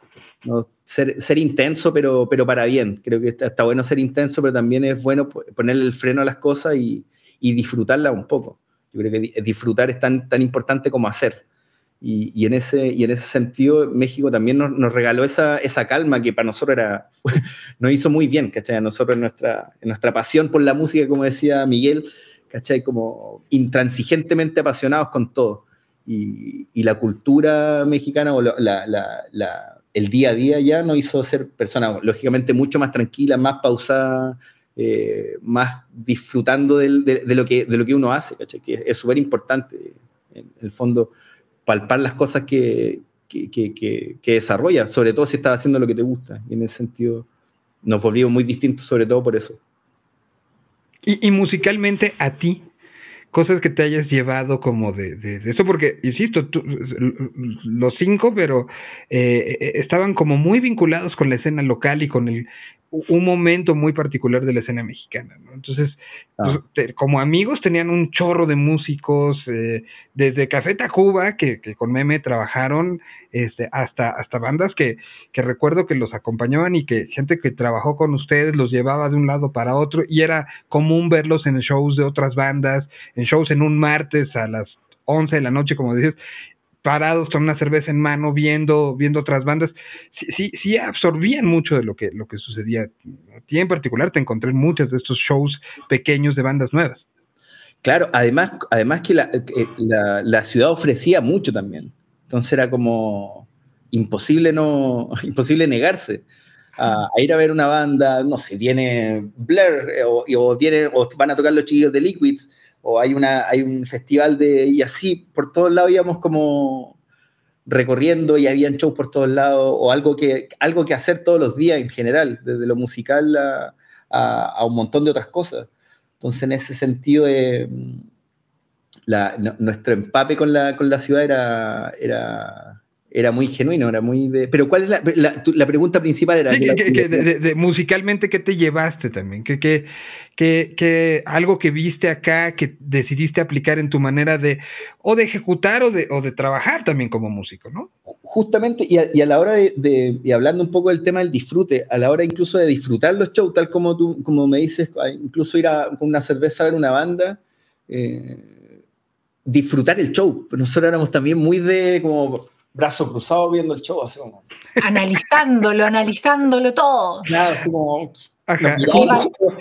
¿no? Ser, ser, intenso, pero, pero para bien. Creo que está, está, bueno ser intenso, pero también es bueno ponerle el freno a las cosas y, y disfrutarla un poco. Yo creo que disfrutar es tan, tan importante como hacer. Y, y, en ese, y en ese sentido, México también nos, nos regaló esa, esa, calma que para nosotros era, nos hizo muy bien, ¿cachai? A nosotros en nuestra, en nuestra pasión por la música, como decía Miguel, ¿cachai? Como intransigentemente apasionados con todo. Y, y la cultura mexicana o la, la, la, el día a día ya nos hizo ser personas, lógicamente, mucho más tranquilas, más pausadas, eh, más disfrutando de, lo que, de lo que uno hace, que es súper importante, en el fondo, palpar las cosas que, que, que, desarrolla, sobre todo si estás haciendo lo que te gusta. Y en ese sentido nos volvimos muy distintos, sobre todo por eso. Y, y musicalmente, a ti, cosas que te hayas llevado como de, de, esto, porque, insisto, los cinco, pero eh, eh, estaban como muy vinculados con la escena local y con el, un momento muy particular de la escena mexicana, ¿no? Entonces, ah. pues, como amigos tenían un chorro de músicos, eh, desde Café Tacuba, que, que, con Meme trabajaron, este, hasta, hasta bandas que, que, recuerdo que los acompañaban y que gente que trabajó con ustedes los llevaba de un lado para otro, y era común verlos en shows de otras bandas, en shows en un martes a las 11 de la noche, como dices, parados con una cerveza en mano, viendo, viendo otras bandas, sí, sí, absorbían mucho de lo que, lo que sucedía. A ti en particular te encontré en muchos de estos shows pequeños de bandas nuevas. Claro, además, además que la, la, ciudad ofrecía mucho también. Entonces era como imposible, no, imposible negarse. A, ir a ver una banda, no sé, viene Blair eh, o, o, viene, o van a tocar los chiquillos de Liquids o hay, una, hay un festival de... Y así, por todos lados íbamos como recorriendo y habían shows por todos lados, o algo que, algo que hacer todos los días en general, desde lo musical a, a, un montón de otras cosas. Entonces, en ese sentido, eh, la, nuestro empape con la, con la ciudad era, era, era muy genuino, era muy de... Pero ¿cuál es la, la, pregunta principal? Era de, musicalmente, ¿qué te llevaste también? ¿Qué, qué, qué, algo que viste acá que decidiste aplicar en tu manera de o de ejecutar o de, o de trabajar también como músico, ¿no? Justamente, y a, la hora de, y hablando un poco del tema del disfrute, a la hora incluso de disfrutar los shows, tal como tú como me dices, incluso ir a, con una cerveza a ver una banda, eh, disfrutar el show. Nosotros éramos también muy de como brazo cruzado viendo el show, así como. Analizándolo, analizándolo todo. Claro, así como.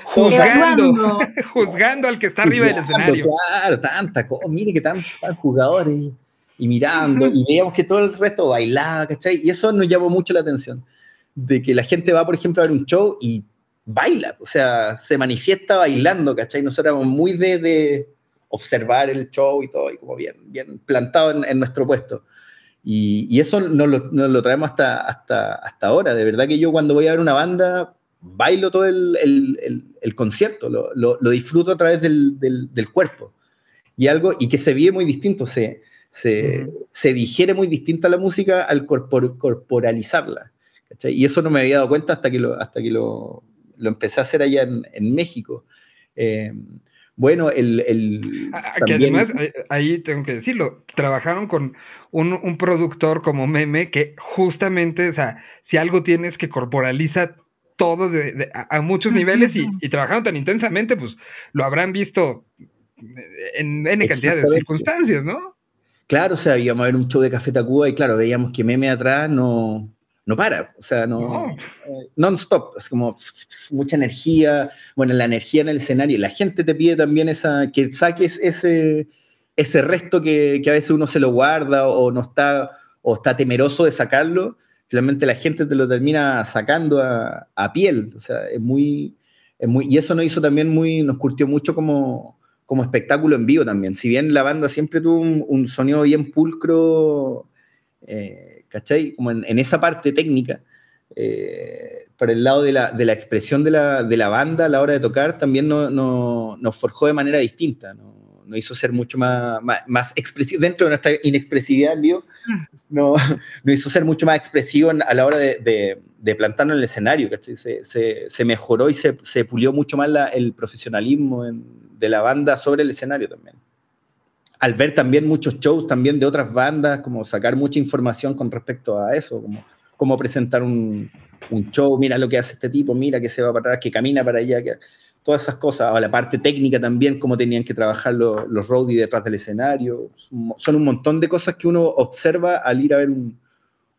juzgando, juzgando al que está arriba del escenario. Claro, tanta mire que tantos jugadores y mirando, y veíamos que todo el resto bailaba, ¿cachai? Y eso nos llamó mucho la atención, de que la gente va, por ejemplo, a ver un show y baila, o sea, se manifiesta bailando, ¿cachai? Nosotros éramos muy de, de observar el show y todo, y como bien, bien plantado en, en nuestro puesto. Y, eso nos lo, traemos hasta, hasta, hasta ahora. De verdad que yo cuando voy a ver una banda, bailo todo el, el, concierto, lo, lo, disfruto a través del, del, cuerpo. Y algo, y que se vive muy distinto, se, se, se digiere muy distinta la música al corporalizarla. Y eso no me había dado cuenta hasta que lo, hasta que lo, lo empecé a hacer allá en, en México. Eh, bueno, el... el que además, ahí tengo que decirlo, trabajaron con un, productor como Meme que justamente, o sea, si algo tienes que corporaliza todo a, muchos niveles y, trabajaron tan intensamente, pues lo habrán visto en N cantidad de circunstancias, ¿no? Claro, o sea, íbamos a ver un show de Café Tacuba y claro, veíamos que Meme atrás no, no para, o sea, no, eh, non-stop, es como mucha energía, bueno, la energía en el escenario, la gente te pide también esa, que saques ese, ese resto que, que a veces uno se lo guarda o no está, o está temeroso de sacarlo, finalmente la gente te lo termina sacando a, a piel, o sea, es muy, es muy, y eso nos hizo también muy, nos curtió mucho como, como espectáculo en vivo también, si bien la banda siempre tuvo un, sonido bien pulcro, eh, ¿cachai? Como en, esa parte técnica, eh, por el lado de la, de la expresión de la, de la, banda a la hora de tocar, también no, no, nos forjó de manera distinta, ¿no? nos hizo ser mucho más, más, expresivo, dentro de nuestra inexpresividad en vivo, no, nos hizo ser mucho más expresivo a la hora de, de, plantarnos en el escenario, ¿cachai? Se, se, se mejoró y se, se, pulió mucho más el profesionalismo de la banda sobre el escenario también al ver también muchos shows también de otras bandas, como sacar mucha información con respecto a eso, como cómo presentar un, un, show, mira lo que hace este tipo, mira que se va para atrás, que camina para allá, todas esas cosas, o la parte técnica también, cómo tenían que trabajar los, los roadies detrás del escenario, son un montón de cosas que uno observa al ir a ver un,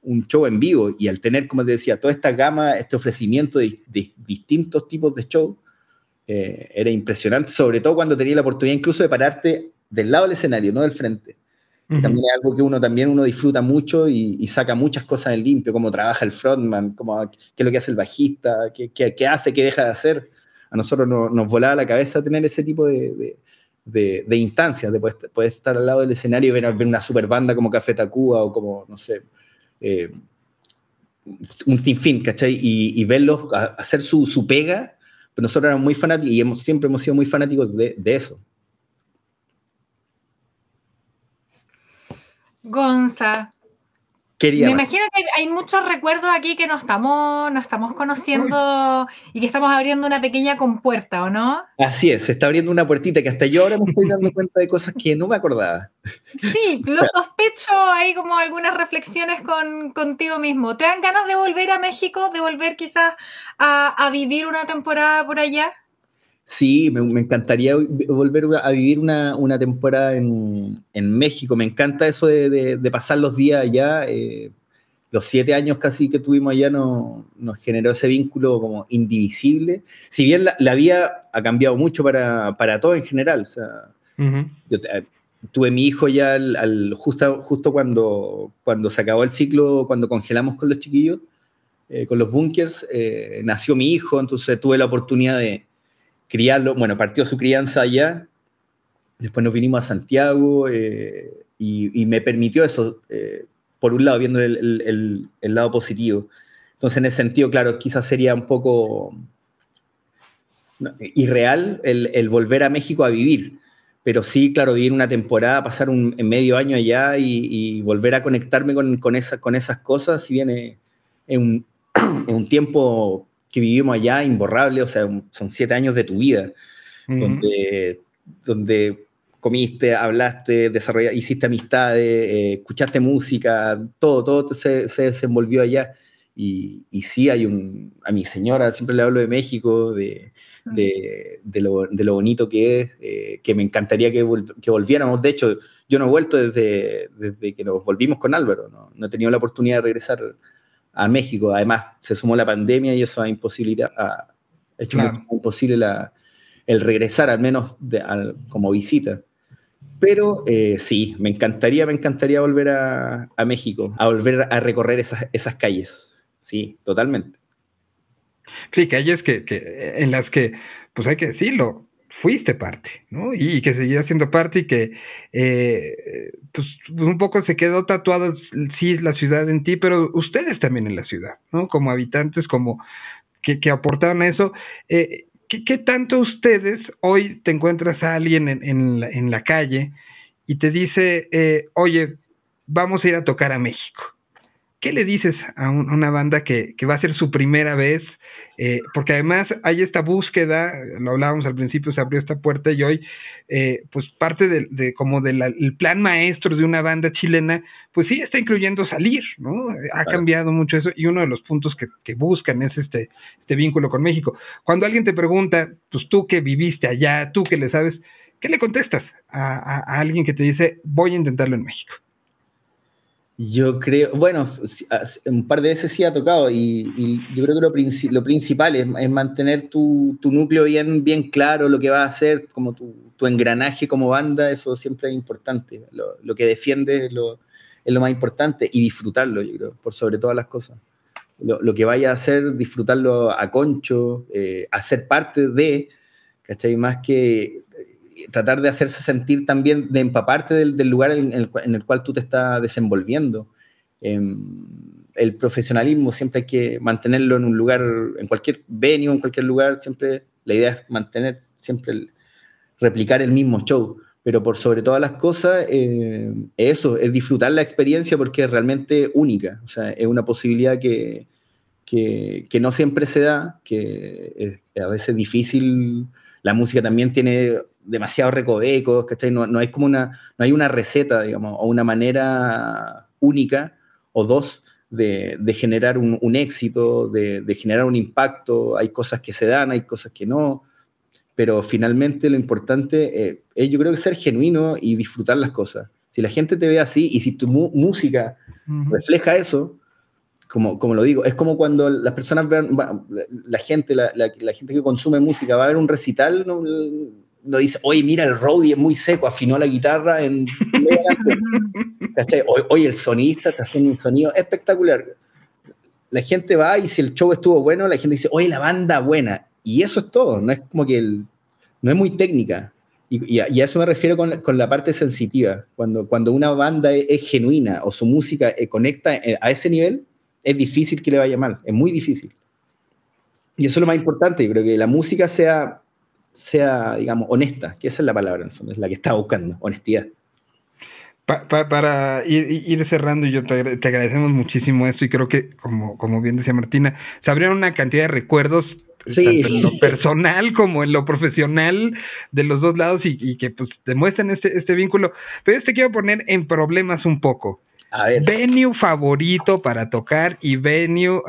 un show en vivo. Y al tener, como te decía, toda esta gama, este ofrecimiento de, distintos tipos de show, eh, era impresionante, sobre todo cuando tenía la oportunidad incluso de pararte del lado del escenario, no del frente. También es algo que uno también uno disfruta mucho y, saca muchas cosas en limpio, cómo trabaja el frontman, cómo, qué es lo que hace el bajista, qué, qué, hace, qué deja de hacer. A nosotros nos volaba la cabeza tener ese tipo de, de, de, instancias, de poder, estar al lado del escenario y ver, ver, una super banda como Café Tacuba o como, no sé, eh, un sinfín, ¿cachai? Y, y verlos hacer su, su pega, pero nosotros éramos muy fanáticos y hemos, siempre hemos sido muy fanáticos de, de eso. Gonza. Me imagino que hay muchos recuerdos aquí que nos estamos, nos estamos conociendo y que estamos abriendo una pequeña compuerta, ¿o no? Así es, se está abriendo una puertita que hasta yo ahora me estoy dando cuenta de cosas que no me acordaba. Sí, lo sospecho, hay como algunas reflexiones con, contigo mismo. ¿Te dan ganas de volver a México, de volver quizás a, a vivir una temporada por allá? Sí, me, encantaría volver a vivir una, temporada en, México. Me encanta eso de, pasar los días allá. Eh, los siete años casi que tuvimos allá nos generó ese vínculo como indivisible. Si bien la, vida ha cambiado mucho para, para todo en general. O sea, yo tuve mi hijo ya al, justo, justo cuando, cuando se acabó el ciclo, cuando congelamos con los chiquillos, eh, con los bunkers, eh, nació mi hijo, entonces tuve la oportunidad de criarlo, bueno, partió su crianza allá, después nos vinimos a Santiago eh, y, me permitió eso, eh, por un lado, viendo el, lado positivo. Entonces, en ese sentido, claro, quizás sería un poco irreal el, volver a México a vivir, pero sí, claro, vivir una temporada, pasar un medio año allá y, volver a conectarme con, con, con esas cosas, si viene en un, tiempo que vivimos allá imborrable, o sea, son siete años de tu vida, donde, donde comiste, hablaste, desarrollaste, hiciste amistades, eh, escuchaste música, todo, todo se, se desenvolvió allá. Y, y, sí hay un, a mi señora siempre le hablo de México, de, de, de, lo, de lo, bonito que es, eh, que me encantaría que, que, volviéramos. De hecho, yo no he vuelto desde, desde que nos volvimos con Álvaro, ¿no? no he tenido la oportunidad de regresar a México. Además, se sumó la pandemia y eso ha, ha hecho imposible la, el regresar, al menos como visita. Pero eh, sí, me encantaría, me encantaría volver a, a, México, a volver a recorrer esas, esas calles. Sí, totalmente. Sí, calles que, que, en las que, pues hay que decirlo, fuiste parte, ¿no? Y, que seguía siendo parte y que, eh, pues, un poco se quedó tatuado, sí, la ciudad en ti, pero ustedes también en la ciudad, ¿no? Como habitantes, como que, que aportaron eso. Eh, ¿qué, tanto ustedes, hoy te encuentras a alguien en, en, la, en la, calle y te dice, eh, oye, vamos a ir a tocar a México? ¿Qué le dices a, una banda que, va a ser su primera vez? Eh, porque además hay esta búsqueda, lo hablábamos al principio, se abrió esta puerta y hoy, eh, pues parte de, como del plan maestro de una banda chilena, pues sí está incluyendo salir, ¿no? Ha cambiado mucho eso y uno de los puntos que, buscan es este, este vínculo con México. Cuando alguien te pregunta, pues tú que viviste allá, tú que le sabes, ¿qué le contestas a alguien que te dice, voy a intentarlo en México? Yo creo, bueno, un par de veces sí ha tocado y, yo creo que lo, lo principal es, mantener tu, tu, núcleo bien, bien claro, lo que vas a hacer, como tu, tu engranaje como banda, eso siempre es importante. Lo, lo que defiendes es lo, es lo, más importante y disfrutarlo, yo creo, por sobre todas las cosas. Lo, que vaya a hacer, disfrutarlo a concho, eh, hacer parte de, ¿cachai? Más que tratar de hacerse sentir también, de empaparte del, lugar en el, cual tú te estás desenvolviendo. Em, el profesionalismo siempre hay que mantenerlo en un lugar, en cualquier venue, en cualquier lugar, siempre la idea es mantener, siempre replicar el mismo show. Pero por sobre todas las cosas, eh, eso, es disfrutar la experiencia porque es realmente única. O sea, es una posibilidad que, que, que no siempre se da, que es a veces difícil. La música también tiene demasiado recovecos, ¿cachai? No, no, hay como una, no hay una receta, digamos, o una manera única o dos de, de generar un, un éxito, de, de, generar un impacto. Hay cosas que se dan, hay cosas que no, pero finalmente lo importante eh, es yo creo que ser genuino y disfrutar las cosas. Si la gente te ve así y si tu música refleja eso, como, como, lo digo, es como cuando las personas ven, la, gente, la, la, la, gente que consume música va a ver un recital, ¿no? no dice, oye, mira, el roadie es muy seco, afinó la guitarra en hoy, el sonista está haciendo un sonido espectacular. La gente va y si el show estuvo bueno, la gente dice, oye, la banda buena. Y eso es todo, no es como que el, no es muy técnica. Y, a, eso me refiero con, con, la parte sensitiva. Cuando, cuando una banda es, genuina o su música eh, conecta eh, a ese nivel, es difícil que le vaya mal, es muy difícil. Y eso es lo más importante, yo creo que la música sea sea, digamos, honesta, que esa es la palabra, en el fondo, es la que está buscando, honestidad. para ir, cerrando, y yo te, agradecemos muchísimo esto, y creo que, como, como bien decía Martina, se abrieron una cantidad de recuerdos, tanto en lo personal como en lo profesional, de los dos lados, y, que pues demuestran este, este vínculo. Pero este quiero poner en problemas un poco. A ver. Venue favorito para tocar y venue,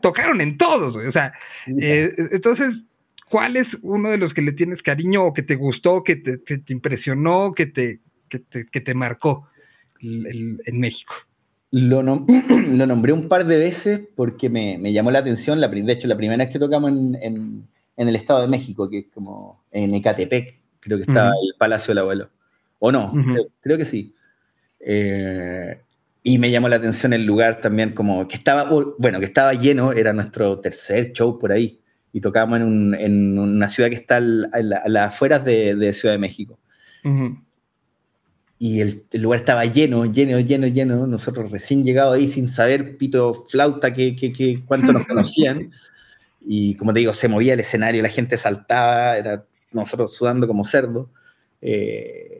tocaron en todos, o sea, eh, entonces ¿cuál es uno de los que le tienes cariño o que te gustó, que te, impresionó, que te, que te, marcó en México? Lo, lo, nombré un par de veces porque me, llamó la atención. La, de hecho, la primera vez que tocamos en, el Estado de México, que es como en Ecatepec, creo que estaba el Palacio del Abuelo. ¿O no? creo, que sí. Eh, y me llamó la atención el lugar también, como que estaba, bueno, que estaba lleno, era nuestro tercer show por ahí y tocábamos en, una ciudad que está a, las afueras de, Ciudad de México. Y el, lugar estaba lleno, lleno, lleno, lleno. Nosotros recién llegados ahí sin saber pito flauta que, que, cuánto nos conocían. y como te digo, se movía el escenario, la gente saltaba, era nosotros sudando como cerdo. Eh,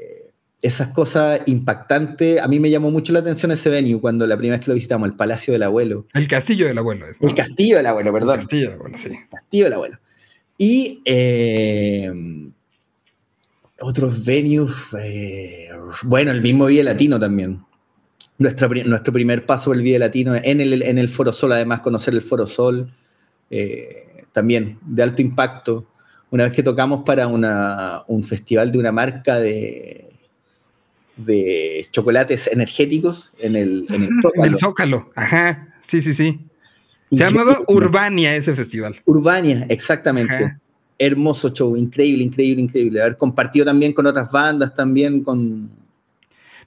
esas cosas impactantes, a mí me llamó mucho la atención ese venue cuando la primera vez que lo visitamos, el Palacio del Abuelo. El Castillo del Abuelo. El Castillo del Abuelo, perdón. El Castillo del Abuelo, sí. Castillo del Abuelo. Y eh, otros venues, eh, bueno, el mismo Vía Latino también. Nuestra, nuestro primer paso por el Vía Latino en el, en el Foro Sol, además conocer el Foro Sol, eh, también de alto impacto. Una vez que tocamos para un festival de una marca de, de chocolates energéticos en el, en el Zócalo. El ajá, sí, sí, sí. Se llamaba Urbania ese festival. Urbania, exactamente. Hermoso show, increíble, increíble, increíble. Haber compartido también con otras bandas, también con...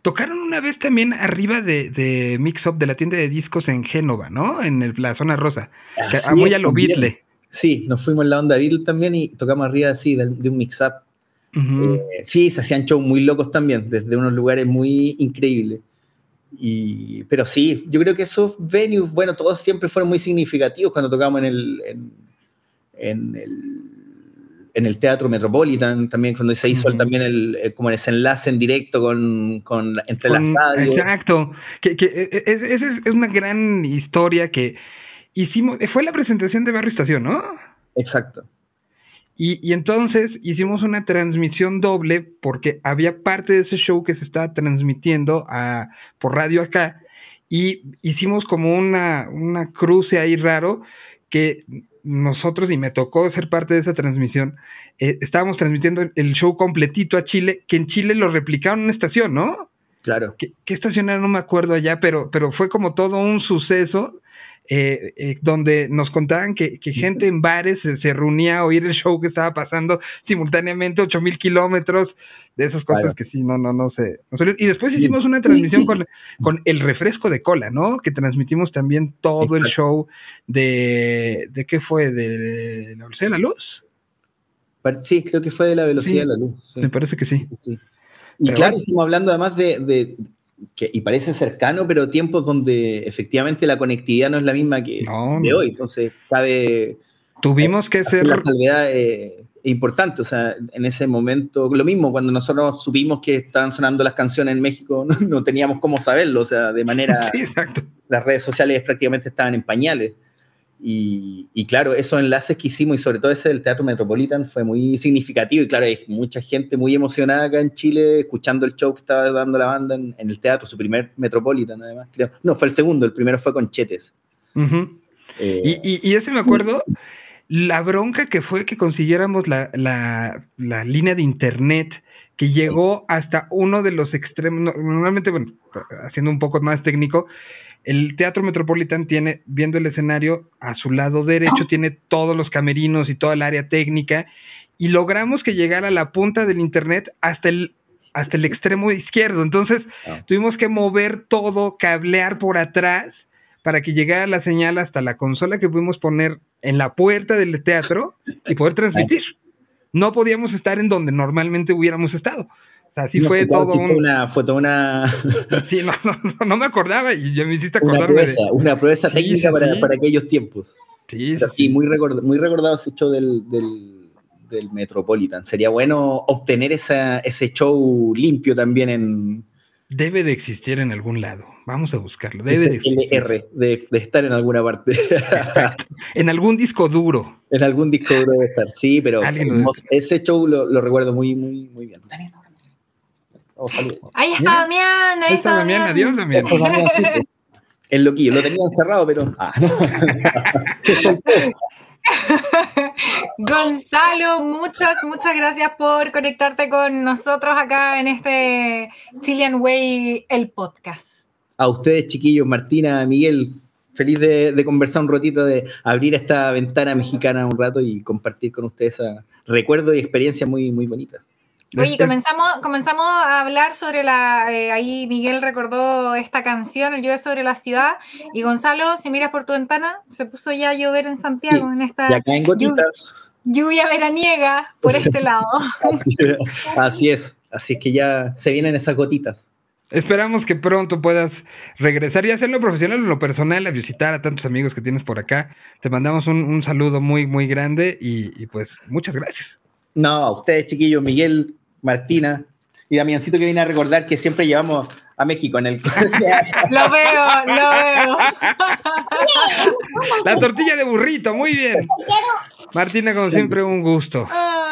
Tocaron una vez también arriba de, de Mix Up, de la tienda de discos en Génova, ¿no? En la zona rosa. a muy a lo Beatle. Sí, nos fuimos en la onda Beatle también y tocamos arriba así de, de un Mix Up. Eh, sí, se hacían shows muy locos también, desde unos lugares muy increíbles. Y, pero sí, yo creo que esos venues, bueno, todos siempre fueron muy significativos cuando tocamos en el, en, el, en el Teatro Metropolitan, también cuando se hizo también el, como ese enlace en directo con, con entre las radios. Exacto, que, que e, e, es, es, es, una gran historia que hicimos, fue la presentación de Barrio Estación, ¿no? Exacto. Y, entonces hicimos una transmisión doble porque había parte de ese show que se estaba transmitiendo a, por radio acá y hicimos como una, una cruce ahí raro que nosotros, y me tocó ser parte de esa transmisión, eh, estábamos transmitiendo el show completito a Chile, que en Chile lo replicaron en una estación, ¿no? Claro. ¿Qué, qué estación era? No me acuerdo allá, pero, pero fue como todo un suceso eh, eh, donde nos contaban que, gente en bares se, reunía a oír el show que estaba pasando simultáneamente, 8000 kilómetros, de esas cosas que sí, no, no, no sé. y después hicimos una transmisión con, con, el refresco de cola, ¿no? Que transmitimos también todo el show de, ¿de qué fue? ¿De la velocidad de la luz? Sí, creo que fue de la velocidad de la luz. Me parece que sí. Y claro, estamos hablando además de, y parece cercano, pero tiempos donde efectivamente la conectividad no es la misma que de hoy. Entonces, cabe. Tuvimos que ser. La salvedad eh, importante. O sea, en ese momento, lo mismo, cuando nosotros supimos que estaban sonando las canciones en México, no, teníamos cómo saberlo. O sea, de manera. Sí, exacto. Las redes sociales prácticamente estaban en pañales. Y, claro, esos enlaces que hicimos y sobre todo ese del Teatro Metropolitan fue muy significativo y claro, hay mucha gente muy emocionada acá en Chile escuchando el show que estaba dando la banda en, el teatro, su primer Metropolitan además, creo. No, fue el segundo, el primero fue con Chetes. Eh, y, ese me acuerdo, la bronca que fue que consiguiéramos la, línea de internet que llegó hasta uno de los extremos, normalmente, bueno, haciendo un poco más técnico, el Teatro Metropolitan tiene, viendo el escenario, a su lado derecho tiene todos los camerinos y toda el área técnica y logramos que llegara a la punta del internet hasta el, hasta el extremo izquierdo. Entonces ah. tuvimos que mover todo, cablear por atrás para que llegara la señal hasta la consola que pudimos poner en la puerta del teatro y poder transmitir. No podíamos estar en donde normalmente hubiéramos estado. O sea, sí fue todo fue una, fue toda una... sí, no, no, no, me acordaba y ya me hiciste acordarme una proeza, Una prueba técnica para, para, aquellos tiempos. Sí, sí, muy, muy recordado ese show del, del, del, Metropolitan. Sería bueno obtener esa, ese show limpio también en... Debe de existir en algún lado. Vamos a buscarlo. Debe de existir. LR, de, de, estar en alguna parte. Exacto. En algún disco duro. En algún disco duro debe estar, sí, pero ese show lo, lo, recuerdo muy, muy, muy bien. Ahí está Damián, ahí, está Damián. Adiós, Damián. El loquillo, lo tenía encerrado, pero. Ah, Gonzalo, muchas, muchas gracias por conectarte con nosotros acá en este Chilean Way, el podcast. A ustedes, chiquillos, Martina, Miguel, feliz de, conversar un ratito, de abrir esta ventana mexicana un rato y compartir con ustedes recuerdos y experiencias muy, muy bonitas. Oye, comenzamos, comenzamos a hablar sobre la. Eh, ahí Miguel recordó esta canción, el Llueve sobre la ciudad. Y Gonzalo, si miras por tu ventana, se puso ya a llover en Santiago, en esta. gotitas. Lluvia, veraniega por este lado. así, es, así que ya se vienen esas gotitas. Esperamos que pronto puedas regresar y hacerlo profesional o lo personal, a visitar a tantos amigos que tienes por acá. Te mandamos un, saludo muy, muy grande y, y pues muchas gracias. No, a ustedes, chiquillos, Miguel, Martina y Damiancito que viene a recordar que siempre llevamos a México en el. lo veo, lo veo. La tortilla de burrito, muy bien. Martina, como siempre, un gusto.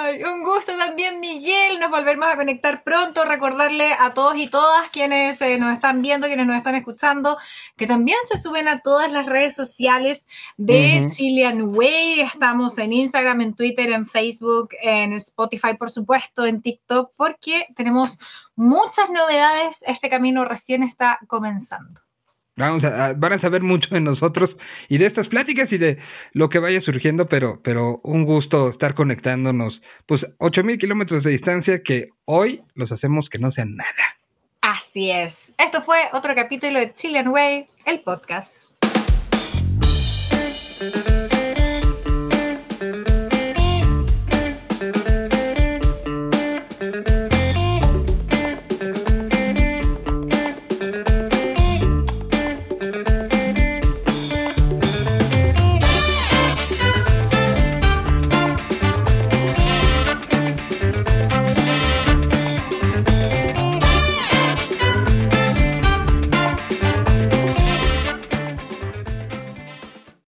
Ay, un gusto también, Miguel. Nos volvemos a conectar pronto. Recordarle a todos y todas quienes eh, nos están viendo, quienes nos están escuchando, que también se suben a todas las redes sociales de Chilean Way. Estamos en Instagram, en Twitter, en Facebook, en Spotify, por supuesto, en TikTok, porque tenemos muchas novedades. Este camino recién está comenzando. Vamos a, van a saber mucho de nosotros y de estas pláticas y de lo que vaya surgiendo, pero, pero un gusto estar conectándonos. Pues 8000 kilómetros de distancia que hoy los hacemos que no sean nada. Así es. Esto fue otro capítulo de Chilean Way, el podcast.